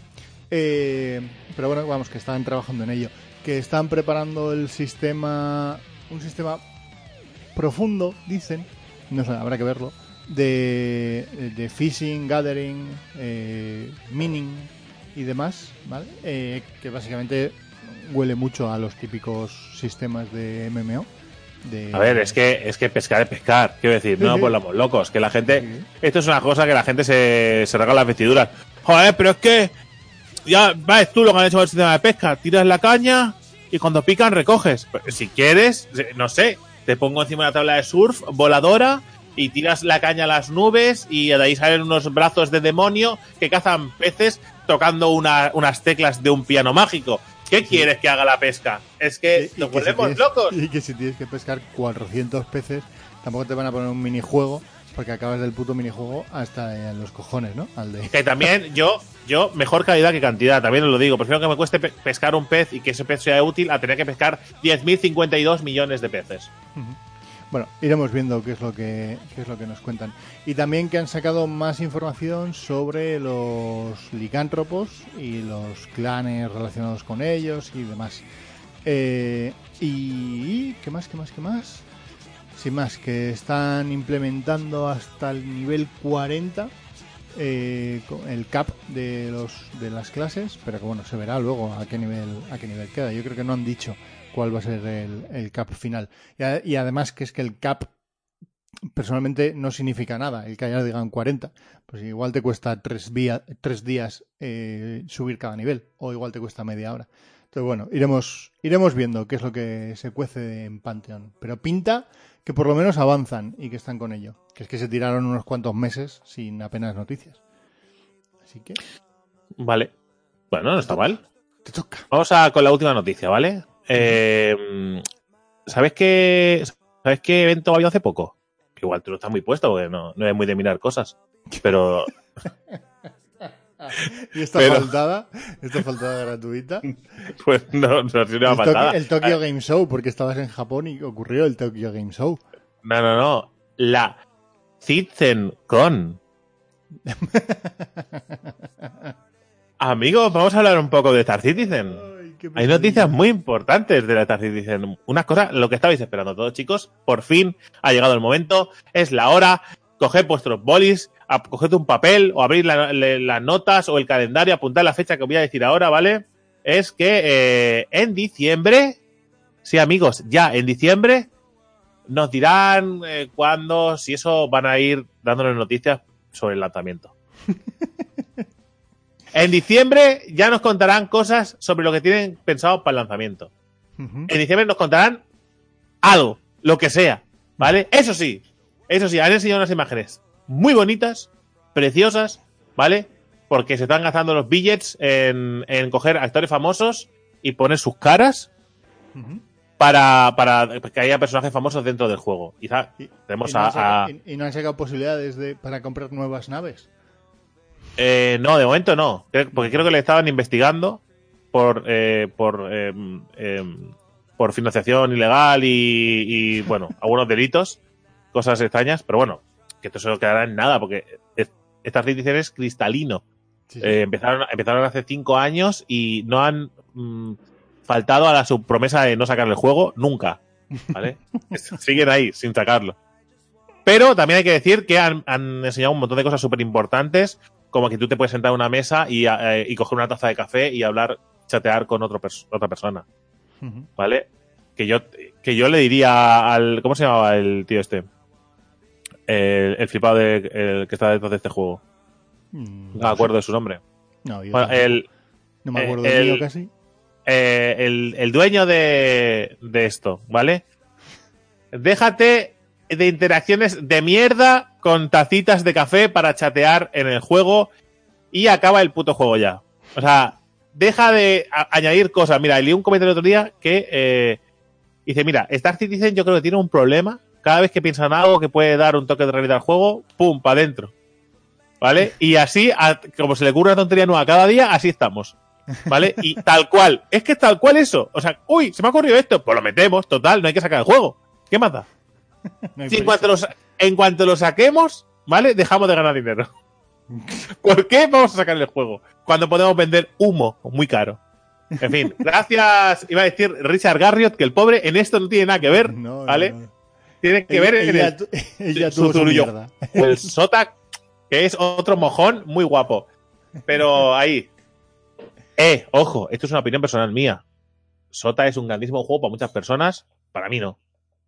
[SPEAKER 3] Eh, pero bueno, vamos, que están trabajando en ello. Que están preparando el sistema, un sistema profundo, dicen, no sé, habrá que verlo, de, de fishing, gathering, eh, mining y demás, ¿vale? Eh, que básicamente huele mucho a los típicos sistemas de MMO. De,
[SPEAKER 2] A ver, es que, es que pescar es pescar. Quiero decir, no nos volvamos locos. Que la gente. Esto es una cosa que la gente se, se regala las vestiduras. Joder, pero es que. Ya ves tú lo que han hecho con el sistema de pesca. Tiras la caña y cuando pican recoges. Pero si quieres, no sé, te pongo encima de una tabla de surf voladora y tiras la caña a las nubes y de ahí salen unos brazos de demonio que cazan peces tocando una- unas teclas de un piano mágico. ¿Qué quieres que haga la pesca? Es que
[SPEAKER 3] y
[SPEAKER 2] nos
[SPEAKER 3] que si
[SPEAKER 2] volvemos
[SPEAKER 3] tienes-
[SPEAKER 2] locos.
[SPEAKER 3] Y que si tienes que pescar 400 peces, tampoco te van a poner un minijuego, porque acabas del puto minijuego hasta los cojones, ¿no? Al de...
[SPEAKER 2] Que también yo, yo, mejor calidad que cantidad, también os lo digo. Prefiero que me cueste pe- pescar un pez y que ese pez sea útil a tener que pescar 10.052 millones de peces.
[SPEAKER 3] Bueno, iremos viendo qué es lo que qué es lo que nos cuentan. Y también que han sacado más información sobre los licántropos y los clanes relacionados con ellos y demás. Eh, y qué más, qué más, qué más. Sin más, que están implementando hasta el nivel 40 eh, el cap de los de las clases, pero que bueno, se verá luego a qué nivel a qué nivel queda. Yo creo que no han dicho cuál va a ser el, el cap final. Y, a- y además que es que el cap personalmente no significa nada, el que haya digan 40. Pues igual te cuesta tres, vía- tres días eh, subir cada nivel, o igual te cuesta media hora. Entonces, bueno, iremos, iremos viendo qué es lo que se cuece en Pantheon. Pero pinta que por lo menos avanzan y que están con ello. Que es que se tiraron unos cuantos meses sin apenas noticias. Así que
[SPEAKER 2] Vale. Bueno, no está mal.
[SPEAKER 3] te toca.
[SPEAKER 2] Vamos a con la última noticia, ¿vale? Eh, ¿Sabes qué, ¿Sabes qué evento ha habido hace poco? Que igual tú no estás muy puesto porque no, no eres muy de mirar cosas. Pero
[SPEAKER 3] Y esta
[SPEAKER 2] Pero-
[SPEAKER 3] faltada, esta faltada gratuita.
[SPEAKER 2] pues no, no ha sido una
[SPEAKER 3] el, el Tokyo Game Show, porque estabas en Japón y ocurrió el Tokyo Game Show.
[SPEAKER 2] No, no, no. La CitizenCon. Amigos, vamos a hablar un poco de Star Citizen. Hay noticias muy importantes de la Star Citizen. Unas cosas, lo que estabais esperando todos, chicos. Por fin ha llegado el momento. Es la hora. Coged vuestros bolis, coged un papel o la- le- las notas o el calendario, apuntad la fecha que os voy a decir ahora, ¿vale? Es que eh, en diciembre, sí amigos, ya en diciembre nos dirán eh, cuándo, si eso van a ir dándonos noticias sobre el lanzamiento. en diciembre ya nos contarán cosas sobre lo que tienen pensado para el lanzamiento. En diciembre nos contarán algo, lo que sea, ¿vale? Eso sí, eso sí, han enseñado unas imágenes muy bonitas, preciosas, ¿vale? Porque se están gastando los billets en, en coger actores famosos y poner sus caras para, para que haya personajes famosos dentro del juego. Quizá
[SPEAKER 3] Y-
[SPEAKER 2] tenemos
[SPEAKER 3] y no
[SPEAKER 2] a,
[SPEAKER 3] sacado-
[SPEAKER 2] a-
[SPEAKER 3] y- y no han sacado posibilidades de, para comprar nuevas naves.
[SPEAKER 2] Eh, no, de momento no. Porque creo que le estaban investigando por eh, por eh, por financiación ilegal y, y, bueno, algunos delitos, cosas extrañas, pero bueno, que esto se lo quedará en nada, porque es- Citizen es cristalino.
[SPEAKER 3] Sí, sí.
[SPEAKER 2] Eh, empezaron, empezaron hace cinco años y no han mm, faltado a la su promesa de no sacar el juego nunca. ¿Vale? Siguen ahí, sin sacarlo. Pero también hay que decir que han, han enseñado un montón de cosas súper importantes, como que tú te puedes sentar a una mesa y, eh, y coger una taza de café y hablar, chatear con otro pers- otra persona. ¿Vale? Que yo, que yo le diría al. ¿Cómo se llamaba el tío este? El, el flipado de, el que está detrás de este juego.
[SPEAKER 3] Mm,
[SPEAKER 2] No me acuerdo de su nombre.
[SPEAKER 3] No, yo
[SPEAKER 2] Bueno, el,
[SPEAKER 3] no me
[SPEAKER 2] eh,
[SPEAKER 3] acuerdo del
[SPEAKER 2] el-
[SPEAKER 3] mío casi.
[SPEAKER 2] eh, el, el dueño de, de esto, ¿vale? Déjate de interacciones de mierda con tacitas de café para chatear en el juego y acaba el puto juego ya. O sea, deja de añadir cosas. Mira, leí un comentario el otro día que eh, dice, mira, Star Citizen yo creo que tiene un problema. Cada vez que piensan algo que puede dar un toque de realidad al juego, ¡pum! para adentro. ¿Vale? Y así, a- como se le ocurre una tontería nueva cada día, así estamos. ¿Vale? Y tal cual. Es que es tal cual eso. O sea, uy, se me ha ocurrido esto. Pues lo metemos, total, no hay que sacar el juego. ¿Qué más da?
[SPEAKER 3] No
[SPEAKER 2] Si en,
[SPEAKER 3] prisa.
[SPEAKER 2] En cuanto lo saquemos, ¿vale? Dejamos de ganar dinero. ¿Por qué vamos a sacar el juego? Cuando podemos vender humo muy caro. En fin, gracias, iba a decir Richard Garriott, que el pobre en esto no tiene nada que ver,
[SPEAKER 3] No,
[SPEAKER 2] ¿vale?
[SPEAKER 3] no.
[SPEAKER 2] Tiene que
[SPEAKER 3] Ella-
[SPEAKER 2] ver en
[SPEAKER 3] ella
[SPEAKER 2] el,
[SPEAKER 3] ella
[SPEAKER 2] su
[SPEAKER 3] mierda.
[SPEAKER 2] el Sota, que es otro mojón muy guapo. Pero ahí. Eh, ojo, esto es una opinión personal mía. Sota es un grandísimo juego para muchas personas, para mí no,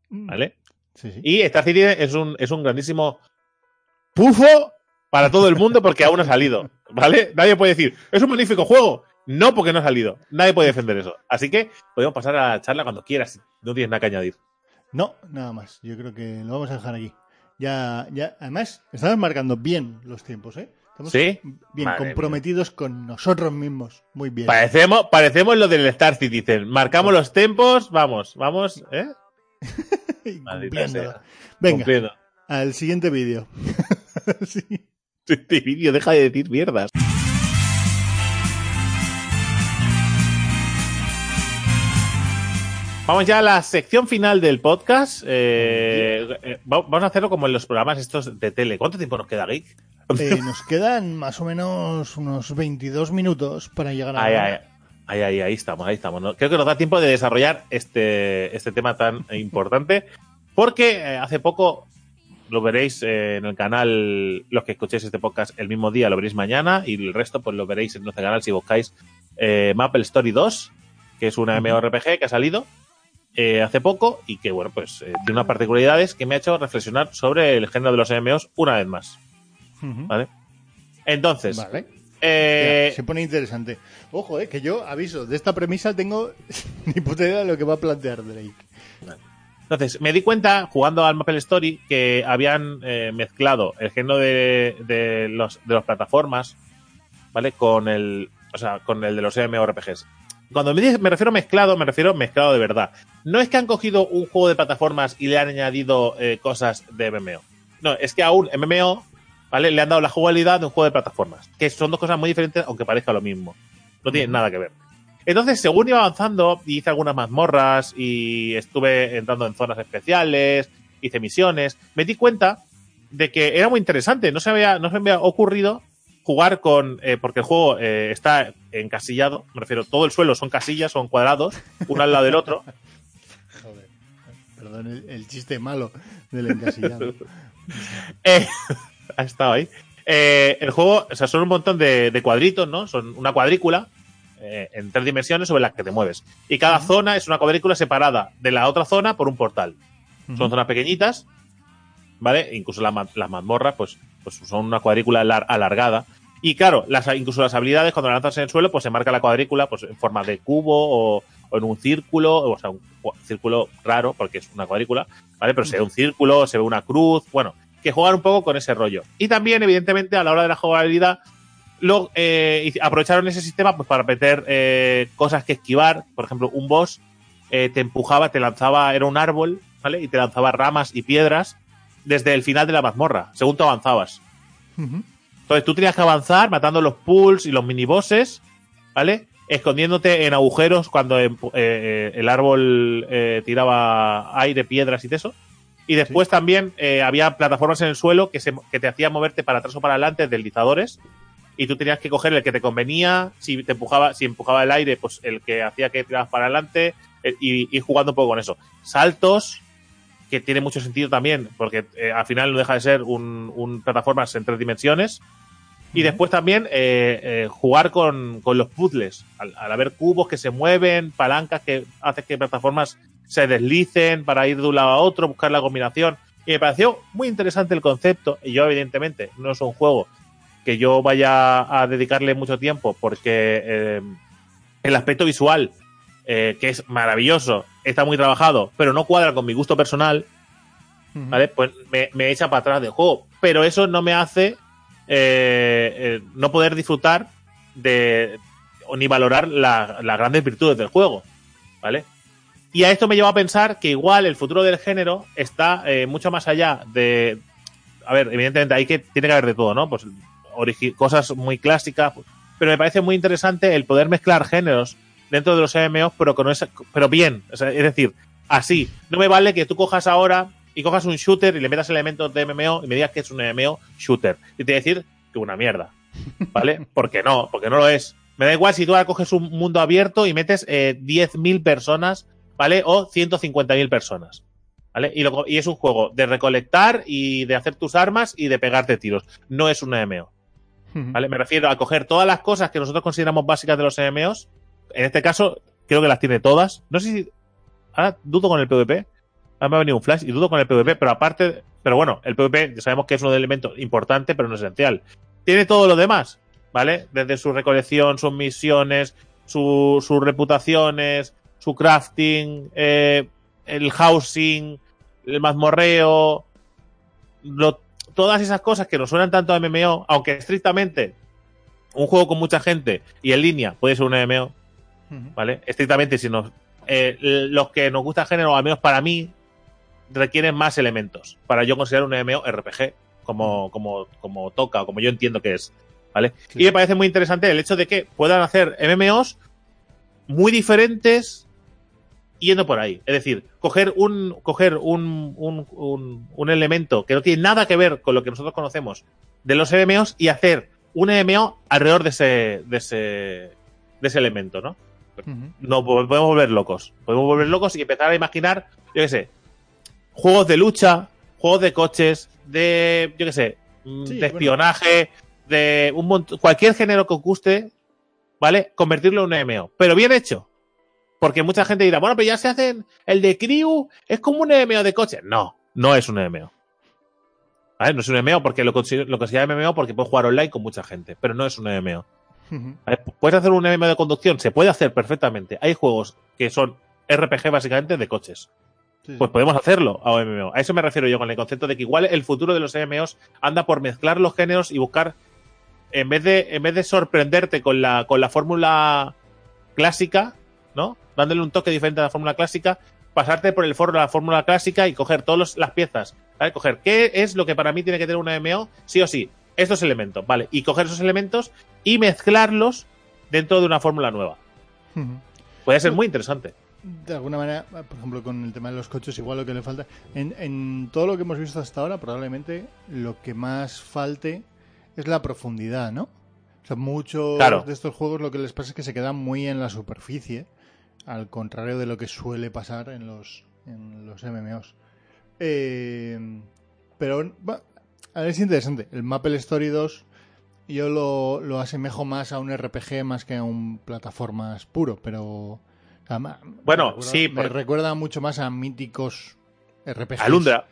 [SPEAKER 2] ¿vale?
[SPEAKER 3] Sí, sí.
[SPEAKER 2] Y Star Citizen es un, es un grandísimo pufo para todo el mundo porque aún no ha salido, ¿vale? Nadie puede decir, es un magnífico juego. No porque no ha salido. Nadie puede defender eso. Así que podemos pasar a la charla cuando quieras. No tienes nada que añadir.
[SPEAKER 3] No, nada más. Yo creo que lo vamos a dejar aquí. Ya, ya, además, estamos marcando bien los tiempos, ¿eh? Estamos
[SPEAKER 2] ¿Sí?
[SPEAKER 3] bien
[SPEAKER 2] Madre
[SPEAKER 3] comprometidos con nosotros mismos. Muy bien.
[SPEAKER 2] Parecemos, parecemos lo del Star Citizen. Marcamos los tempos, vamos, vamos, ¿eh?
[SPEAKER 3] Y. Venga, al siguiente vídeo. Sí.
[SPEAKER 2] Este vídeo deja de decir mierdas. Vamos ya a la sección final del podcast. Eh, eh, va- vamos a hacerlo como en los programas estos de tele. ¿Cuánto tiempo nos queda, Geek?
[SPEAKER 3] Eh, nos quedan más o menos unos 22 minutos para llegar a
[SPEAKER 2] Ahí,
[SPEAKER 3] la.
[SPEAKER 2] Ahí, ahí, ahí estamos, ahí estamos. ¿no? Creo que nos da tiempo de desarrollar este, este tema tan importante, porque eh, hace poco lo veréis eh, en el canal, los que escuchéis este podcast el mismo día, lo veréis mañana, y el resto pues lo veréis en nuestro canal si buscáis eh, Maple Story 2, que es una. MMORPG que ha salido eh, hace poco y que, bueno, pues tiene unas particularidades que me ha hecho reflexionar sobre el género de los MMOs una vez más. ¿vale? Entonces,
[SPEAKER 3] Vale.
[SPEAKER 2] Eh,
[SPEAKER 3] Ya, se pone interesante. Ojo, eh, que yo aviso, de esta premisa tengo ni puta idea de lo que va a plantear Drake.
[SPEAKER 2] Entonces, me di cuenta, jugando al Maple Story, que habían eh, mezclado el género de, de los, de las plataformas, ¿vale? Con el, o sea, con el de los MMORPGs. Cuando me, me refiero a mezclado, me refiero a mezclado de verdad. No es que han cogido un juego de plataformas y le han añadido eh, cosas de MMO. No, es que a un MMO, ¿vale? Le han dado la jugabilidad de un juego de plataformas. Que son dos cosas muy diferentes, aunque parezca lo mismo. No tienen nada que ver. Entonces, según iba avanzando, hice algunas mazmorras y estuve entrando en zonas especiales, hice misiones, me di cuenta de que era muy interesante. No se, había, no se me había ocurrido jugar con. eh, porque el juego eh, está encasillado, me refiero, todo el suelo son casillas, son cuadrados, uno al lado del otro.
[SPEAKER 3] Joder. Perdón, el, el chiste malo del encasillado.
[SPEAKER 2] Eh, ha estado ahí. Eh, el juego, o sea, son un montón de, de cuadritos, ¿no? Son una cuadrícula eh, en tres dimensiones sobre las que te mueves. Y cada zona es una cuadrícula separada de la otra zona por un portal. Son zonas pequeñitas, ¿vale? Incluso la las mazmorras, pues, pues son una cuadrícula lar- alargada. Y claro, las, incluso las habilidades, cuando lanzas en el suelo, pues se marca la cuadrícula pues, en forma de cubo o, o en un círculo, o sea, un cu- círculo raro, porque es una cuadrícula, ¿vale? Pero se ve un círculo, se ve una cruz, bueno, que jugar un poco con ese rollo. Y también, evidentemente, a la hora de la jugabilidad, lo, eh, aprovecharon ese sistema pues para meter eh, cosas que esquivar. Por ejemplo, un boss eh, te empujaba, te lanzaba, era un árbol, ¿vale? Y te lanzaba ramas y piedras desde el final de la mazmorra, según tú avanzabas. Entonces tú tenías que avanzar matando los pools y los minibosses, ¿vale? Escondiéndote en agujeros cuando eh, el árbol tiraba aire, piedras y de eso. Y después también eh, había plataformas en el suelo que, se, que te hacían moverte para atrás o para adelante, deslizadores. Y tú tenías que coger el que te convenía. Si te empujaba, si empujaba el aire, pues el que hacía que tirabas para adelante. eh, y ir jugando un poco con eso. Saltos, que tiene mucho sentido también, porque eh, al final no deja de ser un, un plataformas en tres dimensiones. Y después también jugar con, con los puzzles. Al, al haber cubos que se mueven, palancas que hacen que plataformas se deslicen para ir de un lado a otro, buscar la combinación. Y me pareció muy interesante el concepto. Y yo, evidentemente, no es un juego que yo vaya a dedicarle mucho tiempo porque eh, el aspecto visual, eh, que es maravilloso, está muy trabajado, pero no cuadra con mi gusto personal. ¿vale? Pues me, me echa para atrás del juego. Pero eso no me hace eh, no poder disfrutar de o ni valorar la- las grandes virtudes del juego, ¿vale? Y a esto me lleva a pensar que igual el futuro del género está eh, mucho más allá de... A ver, evidentemente hay que tiene que haber de todo, ¿no? Pues cosas muy clásicas, pero me parece muy interesante el poder mezclar géneros dentro de los MMOs, pero con esa, pero bien, o sea, es decir, así. No me vale que tú cojas ahora y cojas un shooter y le metas elementos de MMO y me digas que es un MMO shooter. Y te voy a decir que una mierda. ¿Vale? Porque no, porque no lo es. Me da igual si tú ahora coges un mundo abierto y metes eh, 10.000 personas, ¿vale? O 150.000 personas. ¿Vale? Y, lo- y es un juego de recolectar y de hacer tus armas y de pegarte tiros. No es un MMO. ¿Vale? Me refiero a coger todas las cosas que nosotros consideramos básicas de los MMOs. En este caso, creo que las tiene todas. No sé si. Ahora dudo con el PvP. Ahora me ha venido un flash y dudo con el PvP, pero aparte. Pero bueno, el PvP ya sabemos que es un elemento importante, pero no esencial. Tiene todo lo demás, ¿vale? Desde su recolección, sus misiones, su- sus reputaciones, su crafting, eh, el housing, el mazmorreo, lo- todas esas cosas que nos suenan tanto a MMO, aunque estrictamente un juego con mucha gente y en línea puede ser un MMO. ¿vale? Estrictamente, si nos, eh, los que nos gusta el género, al menos para mí, requieren más elementos para yo considerar un MMO RPG como, como, como toca o como yo entiendo que es, ¿vale?
[SPEAKER 3] Sí.
[SPEAKER 2] Y me parece muy interesante el hecho de que puedan hacer MMOs muy diferentes yendo por ahí. Es decir, coger un, coger un, un, un, un elemento que no tiene nada que ver con lo que nosotros conocemos de los MMOs y hacer un MMO alrededor de ese, de ese, de ese elemento, ¿no? No podemos volver locos. Podemos volver locos y empezar a imaginar, yo qué sé, juegos de lucha, juegos de coches, de, yo qué sé, mm,
[SPEAKER 3] Sí,
[SPEAKER 2] de
[SPEAKER 3] bueno.
[SPEAKER 2] espionaje, de un cualquier género que os guste, ¿vale? Convertirlo en un MMO. Pero bien hecho. Porque mucha gente dirá, bueno, pero ya se hacen el de Crew, es como un MMO de coches. No, no es un MMO. ¿Vale? No es un MMO porque lo considero, lo considero MMO porque puedes jugar online con mucha gente, pero no es un MMO. ¿Puedes hacer un MMO de conducción? Se puede hacer perfectamente. Hay juegos que son RPG básicamente de coches.
[SPEAKER 3] Sí, sí.
[SPEAKER 2] Pues podemos hacerlo a MMO. A eso me refiero yo con el concepto de que igual el futuro de los MMOs anda por mezclar los géneros y buscar, en vez de, en vez de sorprenderte con la, con la fórmula clásica, ¿no? Dándole un toque diferente a la fórmula clásica, pasarte por el foro de la fórmula clásica y coger todas las piezas. ¿vale? Coger qué es lo que para mí tiene que tener un MMO, sí o sí. Estos elementos, ¿vale? Y coger esos elementos y mezclarlos dentro de una fórmula nueva. Puede ser muy interesante.
[SPEAKER 3] De alguna manera, por ejemplo, con el tema de los coches, igual lo que le falta. En, en todo lo que hemos visto hasta ahora, probablemente lo que más falte es la profundidad, ¿no? O sea, muchos
[SPEAKER 2] Claro.
[SPEAKER 3] de estos juegos lo que les pasa es que se quedan muy en la superficie, al contrario de lo que suele pasar en los, en los MMOs. Eh, pero ver, es interesante. El Maple Story 2 yo lo, lo asemejo más a un RPG más que a un plataformas puro, pero... o sea, ma-
[SPEAKER 2] Bueno,
[SPEAKER 3] me recuerda-
[SPEAKER 2] sí,
[SPEAKER 3] Me
[SPEAKER 2] porque-
[SPEAKER 3] recuerda mucho más a míticos RPGs.
[SPEAKER 2] Alundra.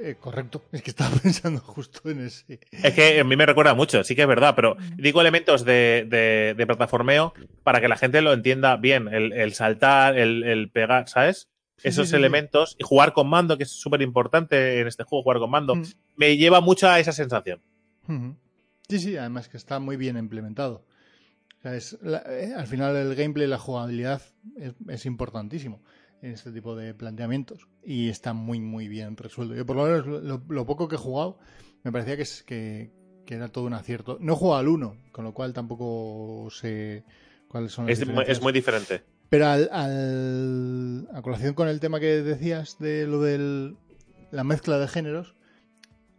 [SPEAKER 3] Eh, correcto. Es que estaba pensando justo en ese.
[SPEAKER 2] Es que a mí me recuerda mucho, sí que es verdad, pero digo elementos de, de, de plataformeo para que la gente lo entienda bien. El, el saltar, el, el pegar, ¿sabes?
[SPEAKER 3] Sí,
[SPEAKER 2] Esos
[SPEAKER 3] sí, sí,
[SPEAKER 2] elementos. Y jugar con mando, que es súper importante en este juego, jugar con mando.
[SPEAKER 3] Mm.
[SPEAKER 2] Me lleva mucho a esa sensación.
[SPEAKER 3] Sí, sí, además que está muy bien implementado. O sea, es la- eh, al final el gameplay, la jugabilidad es, es importantísimo en este tipo de planteamientos y está muy, muy bien resuelto. Yo por lo menos lo, lo poco que he jugado me parecía que, es, que, que era todo un acierto. No he jugado al 1, con lo cual tampoco sé cuáles son las
[SPEAKER 2] Es, muy- es muy diferente.
[SPEAKER 3] Pero al, al- a colación con el tema que decías de lo de la mezcla de géneros,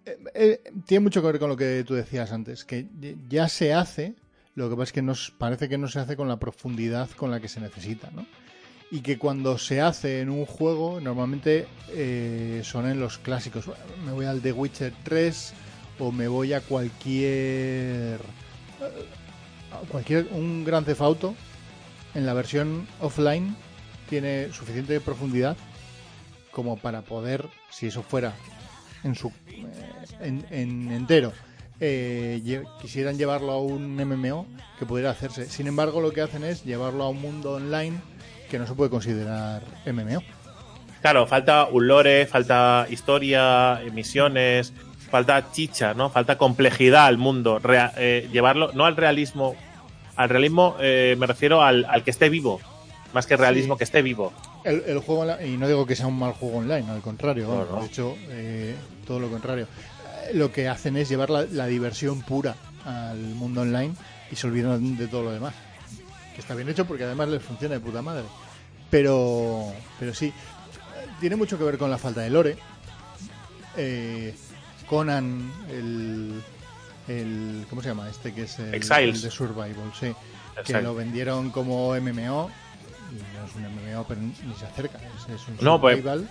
[SPEAKER 3] eh, eh, tiene mucho que ver con lo que tú decías antes, que ya se hace, lo que pasa es que nos parece que no se hace con la profundidad con la que se necesita, ¿no? Y que cuando se hace en un juego, normalmente eh, son en los clásicos. Me voy al The Witcher 3 o me voy a cualquier... a cualquier un Gran Theft Auto en la versión offline tiene suficiente profundidad como para poder, si eso fuera en su eh, en, en entero, eh, quisieran llevarlo a un MMO que pudiera hacerse. Sin embargo, lo que hacen es llevarlo a un mundo online que no se puede considerar MMO.
[SPEAKER 2] Claro, falta un lore, falta historia, misiones, falta chicha, ¿no? Falta complejidad al mundo. Rea- eh, llevarlo, no al realismo. Al realismo eh, me refiero al, al que esté vivo. Más que realismo,
[SPEAKER 3] Sí.
[SPEAKER 2] que esté vivo.
[SPEAKER 3] El, el juego, y no digo que sea un mal juego online, al contrario,
[SPEAKER 2] No,
[SPEAKER 3] vamos,
[SPEAKER 2] no.
[SPEAKER 3] de hecho, eh, todo lo contrario. Eh, Lo que hacen es llevar la, la diversión pura al mundo online y se olvidan de todo lo demás. Que está bien hecho porque además les funciona de puta madre. Pero, pero sí, tiene mucho que ver con la falta de lore. Eh, Conan, el, el. ¿Cómo se llama este? Que es el,
[SPEAKER 2] Exiles.
[SPEAKER 3] el de Survival, sí. Que
[SPEAKER 2] Exacto.
[SPEAKER 3] lo vendieron como MMO y no es un MMO, pero ni se acerca. Es, es un
[SPEAKER 2] No, pues-
[SPEAKER 3] survival.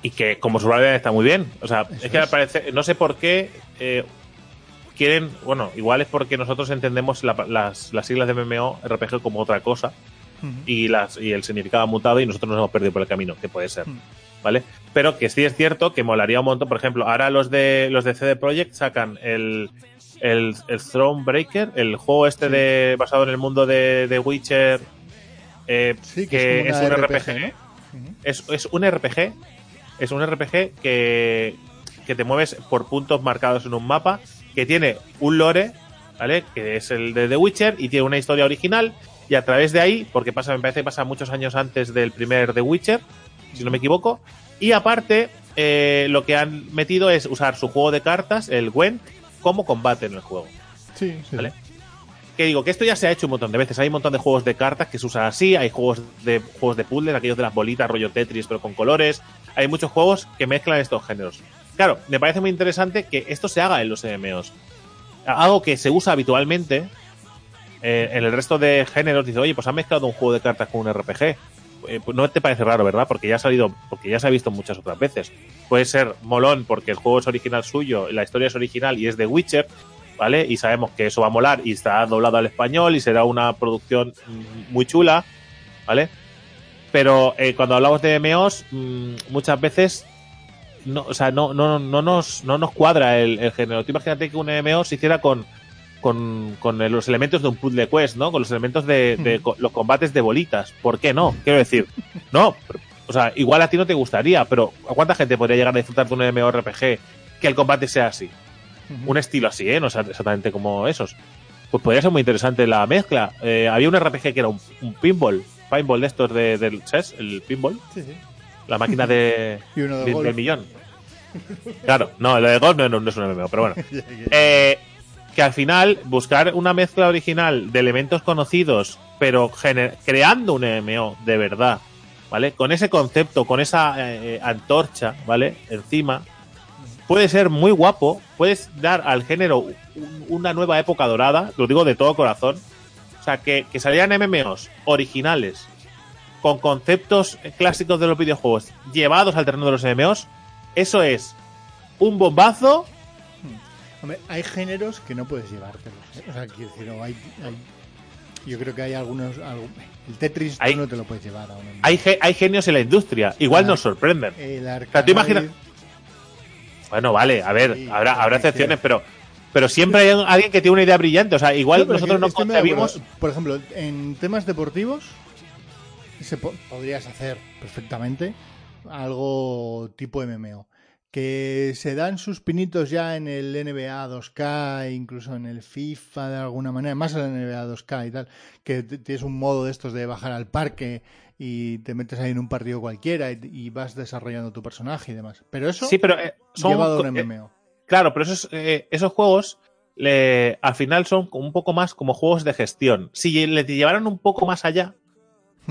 [SPEAKER 2] Y que como survival está muy bien. O sea,
[SPEAKER 3] Eso
[SPEAKER 2] es que me parece. No sé por qué. eh, quieren. Bueno, igual es porque nosotros entendemos la- las, las siglas de MMO RPG como otra cosa. Y, las, y el significado ha mutado y nosotros nos hemos perdido por el camino, que puede ser. ¿Vale? Pero que sí es cierto que molaría un montón. Por ejemplo, ahora los de los de CD Projekt sacan el, el, el Thronebreaker, el juego este
[SPEAKER 3] Sí.
[SPEAKER 2] de basado en el mundo de, de Witcher. eh,
[SPEAKER 3] Sí,
[SPEAKER 2] que
[SPEAKER 3] que,
[SPEAKER 2] es un RPG.
[SPEAKER 3] Ujú.
[SPEAKER 2] es, es un RPG. Es un RPG que, que te mueves por puntos marcados en un mapa, que tiene un lore, ¿vale? Que es el de The Witcher y tiene una historia original. Y a través de ahí, porque pasa, me parece que pasa muchos años antes del primer The Witcher, si no me equivoco. Y aparte, eh, lo que han metido es usar su juego de cartas, el Gwent, como combate en el juego.
[SPEAKER 3] Sí, sí.
[SPEAKER 2] ¿Vale? Que digo, que esto ya se ha hecho un montón de veces. Hay un montón de juegos de cartas que se usan así, hay juegos de juegos de puzzles, aquellos de las bolitas, rollo Tetris, pero con colores. Hay muchos juegos que mezclan estos géneros. Claro, me parece muy interesante que esto se haga en los MMOs. Algo que se usa habitualmente eh, en el resto de géneros. Dice, oye, pues han mezclado un juego de cartas con un RPG. Eh, pues no te parece raro, ¿verdad? Porque ya ha salido, porque ya se ha visto muchas otras veces. Puede ser molón porque el juego es original suyo, la historia es original y es de Witcher, ¿vale? Y sabemos que eso va a molar y está doblado al español y será una producción mm, muy chula, ¿vale? Pero eh, cuando hablamos de MMOs, mm, muchas veces no, o sea, no, no, no, nos, no nos cuadra el, el género. Tú imagínate que un MMO se hiciera con, con, con los elementos de un puzzle quest, ¿no? Con los elementos de, los combates de bolitas. ¿Por qué no? Quiero decir, no. O sea, igual a ti no te gustaría, pero ¿a cuánta gente podría llegar a disfrutar de un MMORPG que el combate sea así? Un estilo así, ¿eh? No exactamente como esos. Pues podría ser muy interesante la mezcla. Eh, había un RPG que era un, un pinball, pinball de estos de, del chess, el pinball,
[SPEAKER 3] Sí, sí.
[SPEAKER 2] La máquina de,
[SPEAKER 3] Y uno de
[SPEAKER 2] del millón. Claro, no, lo de golf no, es un MMO, pero bueno. Eh, que al final buscar una mezcla original de elementos conocidos, pero creando un MMO de verdad, ¿vale? Con ese concepto, con esa eh, antorcha, ¿vale? Encima, puede ser muy guapo, puedes dar al género un- una nueva época dorada, lo digo de todo corazón. O sea, que, que salieran MMOs originales, con conceptos clásicos de los videojuegos, llevados al terreno de los MMOs, eso es un bombazo.
[SPEAKER 3] Hombre, hay géneros que no puedes llevártelos. ¿eh? O sea, quiero decir, o hay, hay- yo creo que hay algunos. algún- el Tetris
[SPEAKER 2] Hay-
[SPEAKER 3] no te lo puedes llevar a
[SPEAKER 2] Hay, hay genios en la industria, igual nos sorprenden.
[SPEAKER 3] El
[SPEAKER 2] sea, tú imagina-
[SPEAKER 3] Arkanoid-
[SPEAKER 2] Bueno, vale, a ver,
[SPEAKER 3] Sí,
[SPEAKER 2] habrá, habrá excepciones, pero, pero siempre hay alguien que tiene una idea brillante. O sea, igual
[SPEAKER 3] No,
[SPEAKER 2] nosotros no concebimos.
[SPEAKER 3] Por ejemplo, en temas deportivos, se po- podrías hacer perfectamente algo tipo MMO. Que se dan sus pinitos ya en el NBA 2K, incluso en el FIFA de alguna manera, más en el NBA 2K y tal, que tienes un modo de estos de bajar al parque y te metes ahí en un partido cualquiera y, y vas desarrollando tu personaje y demás. Pero eso
[SPEAKER 2] Sí, pero eh, son.
[SPEAKER 3] llevado a un
[SPEAKER 2] eh,
[SPEAKER 3] MMO.
[SPEAKER 2] Claro, pero esos, eh, esos juegos le- al final son un poco más como juegos de gestión. Si le llevaran un poco más allá,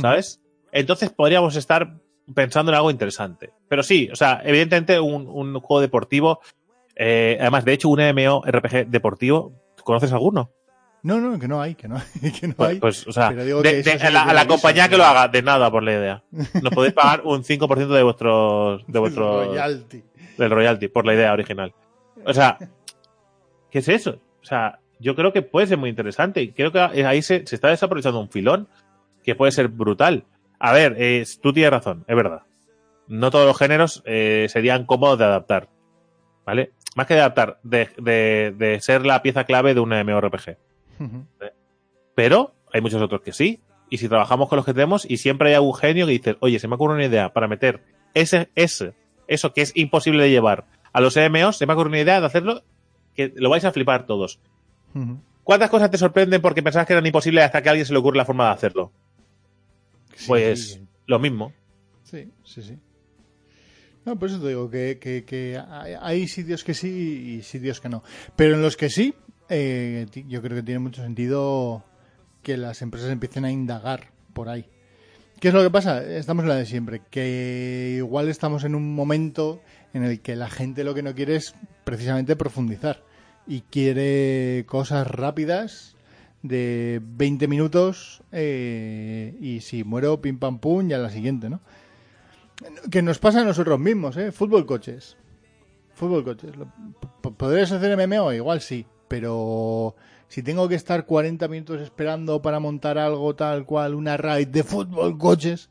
[SPEAKER 2] ¿sabes? Entonces podríamos estar pensando en algo interesante. Pero sí, o sea, evidentemente un, un juego deportivo, eh, además, de hecho, un MMO RPG deportivo, ¿conoces alguno?
[SPEAKER 3] No, no, que no hay, que no hay. Que no
[SPEAKER 2] Pues,
[SPEAKER 3] hay.
[SPEAKER 2] pues, o sea, de- de-
[SPEAKER 3] sí
[SPEAKER 2] a, la, compañía que lo haga, de nada por la idea. Nos podéis pagar un 5% de vuestros, de vuestros,
[SPEAKER 3] Royalty.
[SPEAKER 2] del royalty por la idea original. O sea, ¿qué es eso? O sea, yo creo que puede ser muy interesante y creo que ahí se, se está desaprovechando un filón que puede ser brutal. A ver, eh, tú tienes razón, es verdad. No todos los géneros eh, serían cómodos de adaptar. ¿Vale? Más que de adaptar, de, de- de ser la pieza clave de un MMORPG. Pero hay muchos otros que sí. Y si trabajamos con los que tenemos, y siempre hay algún genio que dice, oye, se me ocurre una idea para meter ese, ese, eso que es imposible de llevar a los MMOs, se me ocurre una idea de hacerlo que lo vais a flipar todos. ¿Cuántas cosas te sorprenden porque pensabas que eran imposibles hasta que a alguien se le ocurre la forma de hacerlo? Pues
[SPEAKER 3] sí,
[SPEAKER 2] lo mismo.
[SPEAKER 3] sí, sí, sí. No, por eso te digo que, que- que hay, sitios que sí y sitios que no. Pero en los que sí, eh, yo creo que tiene mucho sentido que las empresas empiecen a indagar por ahí. ¿Qué es lo que pasa? Estamos en la de siempre, que igual estamos en un momento en el que la gente lo que no quiere es precisamente profundizar y quiere cosas rápidas de 20 minutos eh, y si muero pim pam pum y a la siguiente, ¿no? Que nos pasa a nosotros mismos, ¿eh? Fútbol coches. Fútbol coches. ¿Podrías hacer MMO? Igual sí, pero si tengo que estar 40 minutos esperando para montar algo tal cual, una raid de fútbol coches,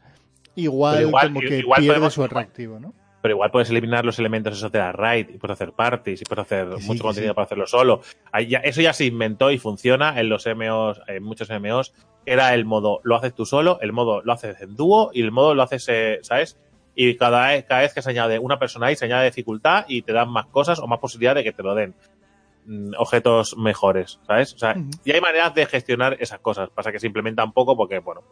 [SPEAKER 3] igual, como que
[SPEAKER 2] igual
[SPEAKER 3] pierde
[SPEAKER 2] podemos-
[SPEAKER 3] su atractivo, ¿no?
[SPEAKER 2] Pero igual puedes eliminar los elementos esos de la raid y puedes hacer parties y puedes hacer
[SPEAKER 3] sí,
[SPEAKER 2] mucho contenido
[SPEAKER 3] sí.
[SPEAKER 2] para hacerlo solo. Ahí ya- eso ya se inventó y funciona en los MMOs, en muchos MMOs. Era el modo lo haces tú solo, el modo lo haces en dúo y el modo lo haces, eh, ¿sabes? Y cada vez, cada vez que se añade una persona ahí, se añade dificultad y te dan más cosas o más posibilidad de que te lo den mm, objetos mejores, ¿sabes? O sea, y hay maneras de gestionar esas cosas. Pasa que se implementan poco porque, bueno,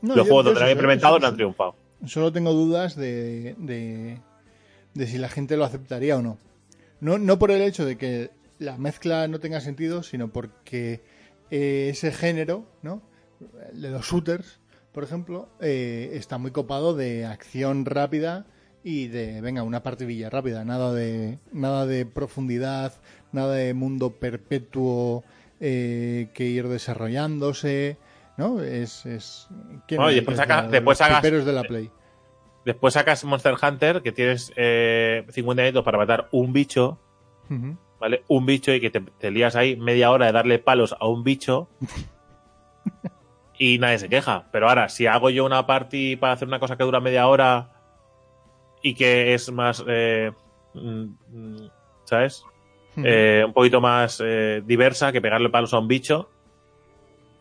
[SPEAKER 3] No,
[SPEAKER 2] los
[SPEAKER 3] yo-
[SPEAKER 2] juegos donde lo han implementado no han triunfado.
[SPEAKER 3] Solo tengo dudas de, de, de si la gente lo aceptaría o no. no. No por el hecho de que la mezcla no tenga sentido, sino porque eh, ese género, ¿no? De los shooters, por ejemplo, eh, está muy copado de acción rápida y de, venga, una partidilla rápida, nada de, nada de profundidad, nada de mundo perpetuo eh, que ir desarrollándose, ¿no? Es... es ¿quién
[SPEAKER 2] No, y
[SPEAKER 3] era el
[SPEAKER 2] después saca-
[SPEAKER 3] decía?
[SPEAKER 2] después
[SPEAKER 3] Los
[SPEAKER 2] sacas-
[SPEAKER 3] de la Play.
[SPEAKER 2] Después sacas Monster Hunter, que tienes eh, 50 minutos para matar un bicho. ¿vale? Un bicho y que te, te lías ahí media hora de darle palos a un bicho y nadie se queja. Pero ahora, si hago yo una party para hacer una cosa que dura media hora y que es más, eh, mm, mm, ¿sabes? Eh, un poquito más eh, diversa que pegarle palos a un bicho,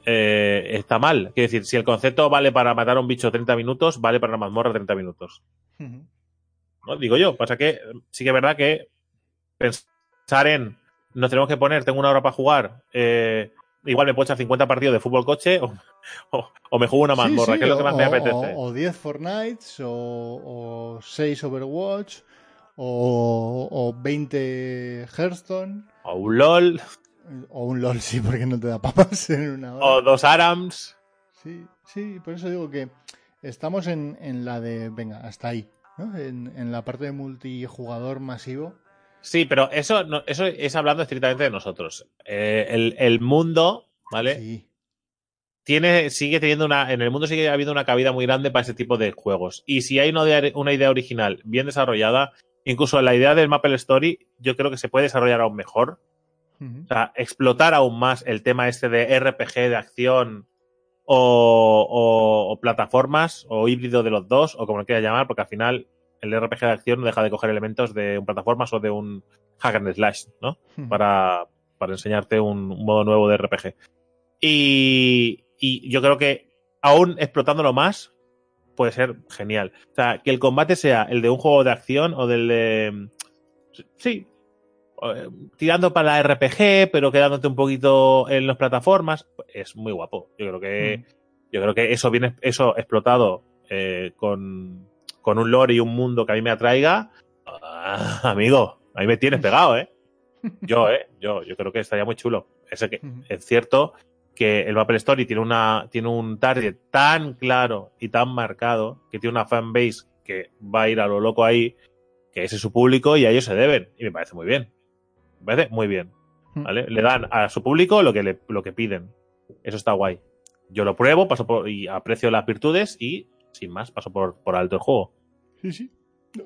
[SPEAKER 2] eh, está mal. Quiero decir, si el concepto vale para matar a un bicho 30 minutos, vale para una mazmorra 30 minutos.
[SPEAKER 3] Ujú.
[SPEAKER 2] ¿no? Digo yo, pasa que eh, sí que es verdad que pensar en nos tenemos que poner, tengo una hora para jugar, eh, igual me puedo echar 50 partidos de fútbol coche o, o- o me juego una mazmorra,
[SPEAKER 3] sí,
[SPEAKER 2] que es lo que
[SPEAKER 3] o-
[SPEAKER 2] más me apetece.
[SPEAKER 3] O, o 10 Fortnites, o, o 6 Overwatch, o, o 20 Hearthstone,
[SPEAKER 2] O un LOL,
[SPEAKER 3] o un LOL, sí, porque no te da papas en una hora.
[SPEAKER 2] o dos ARAMS.
[SPEAKER 3] Sí, sí, por eso digo que estamos en, en la de, venga, hasta ahí, ¿no? En, en la parte de multijugador masivo,
[SPEAKER 2] Sí, pero eso, no- eso es hablando estrictamente de nosotros. Eh, el, el mundo, ¿vale?
[SPEAKER 3] Sí.
[SPEAKER 2] Tiene, sigue teniendo una, en el mundo sigue habiendo una cabida muy grande para ese tipo de juegos. Y si hay una idea, una idea original bien desarrollada, incluso la idea del Maple Story, yo creo que se puede desarrollar aún mejor. O sea, explotar aún más el tema este de RPG de acción o, o- o plataformas o híbrido de los dos o como lo quieras llamar, porque al final el RPG de acción no deja de coger elementos de un plataformas o de un hack and slash, ¿no? Para, para enseñarte un, un modo nuevo de RPG. Y, y yo creo que aún explotándolo más puede ser genial. O sea, que el combate sea el de un juego de acción o del de... Sí, tirando para la RPG, pero quedándote un poquito en las plataformas, es muy guapo. Yo creo que, yo creo que eso viene, eso explotado eh, con, con un lore y un mundo que a mí me atraiga, ah, amigo, ahí me tienes pegado, ¿eh? Yo, ¿eh? Yo, yo creo que estaría muy chulo. Ese que, es cierto que el Maple Story tiene una tiene un target tan claro y tan marcado que tiene una fanbase que va a ir a lo loco ahí que ese es su público y a ellos se deben y me parece muy bien me parece muy bien ¿vale? le dan a su público lo que le, lo que piden eso está guay yo lo pruebo paso por y aprecio las virtudes y sin más paso por, por alto el juego
[SPEAKER 3] Sí, sí.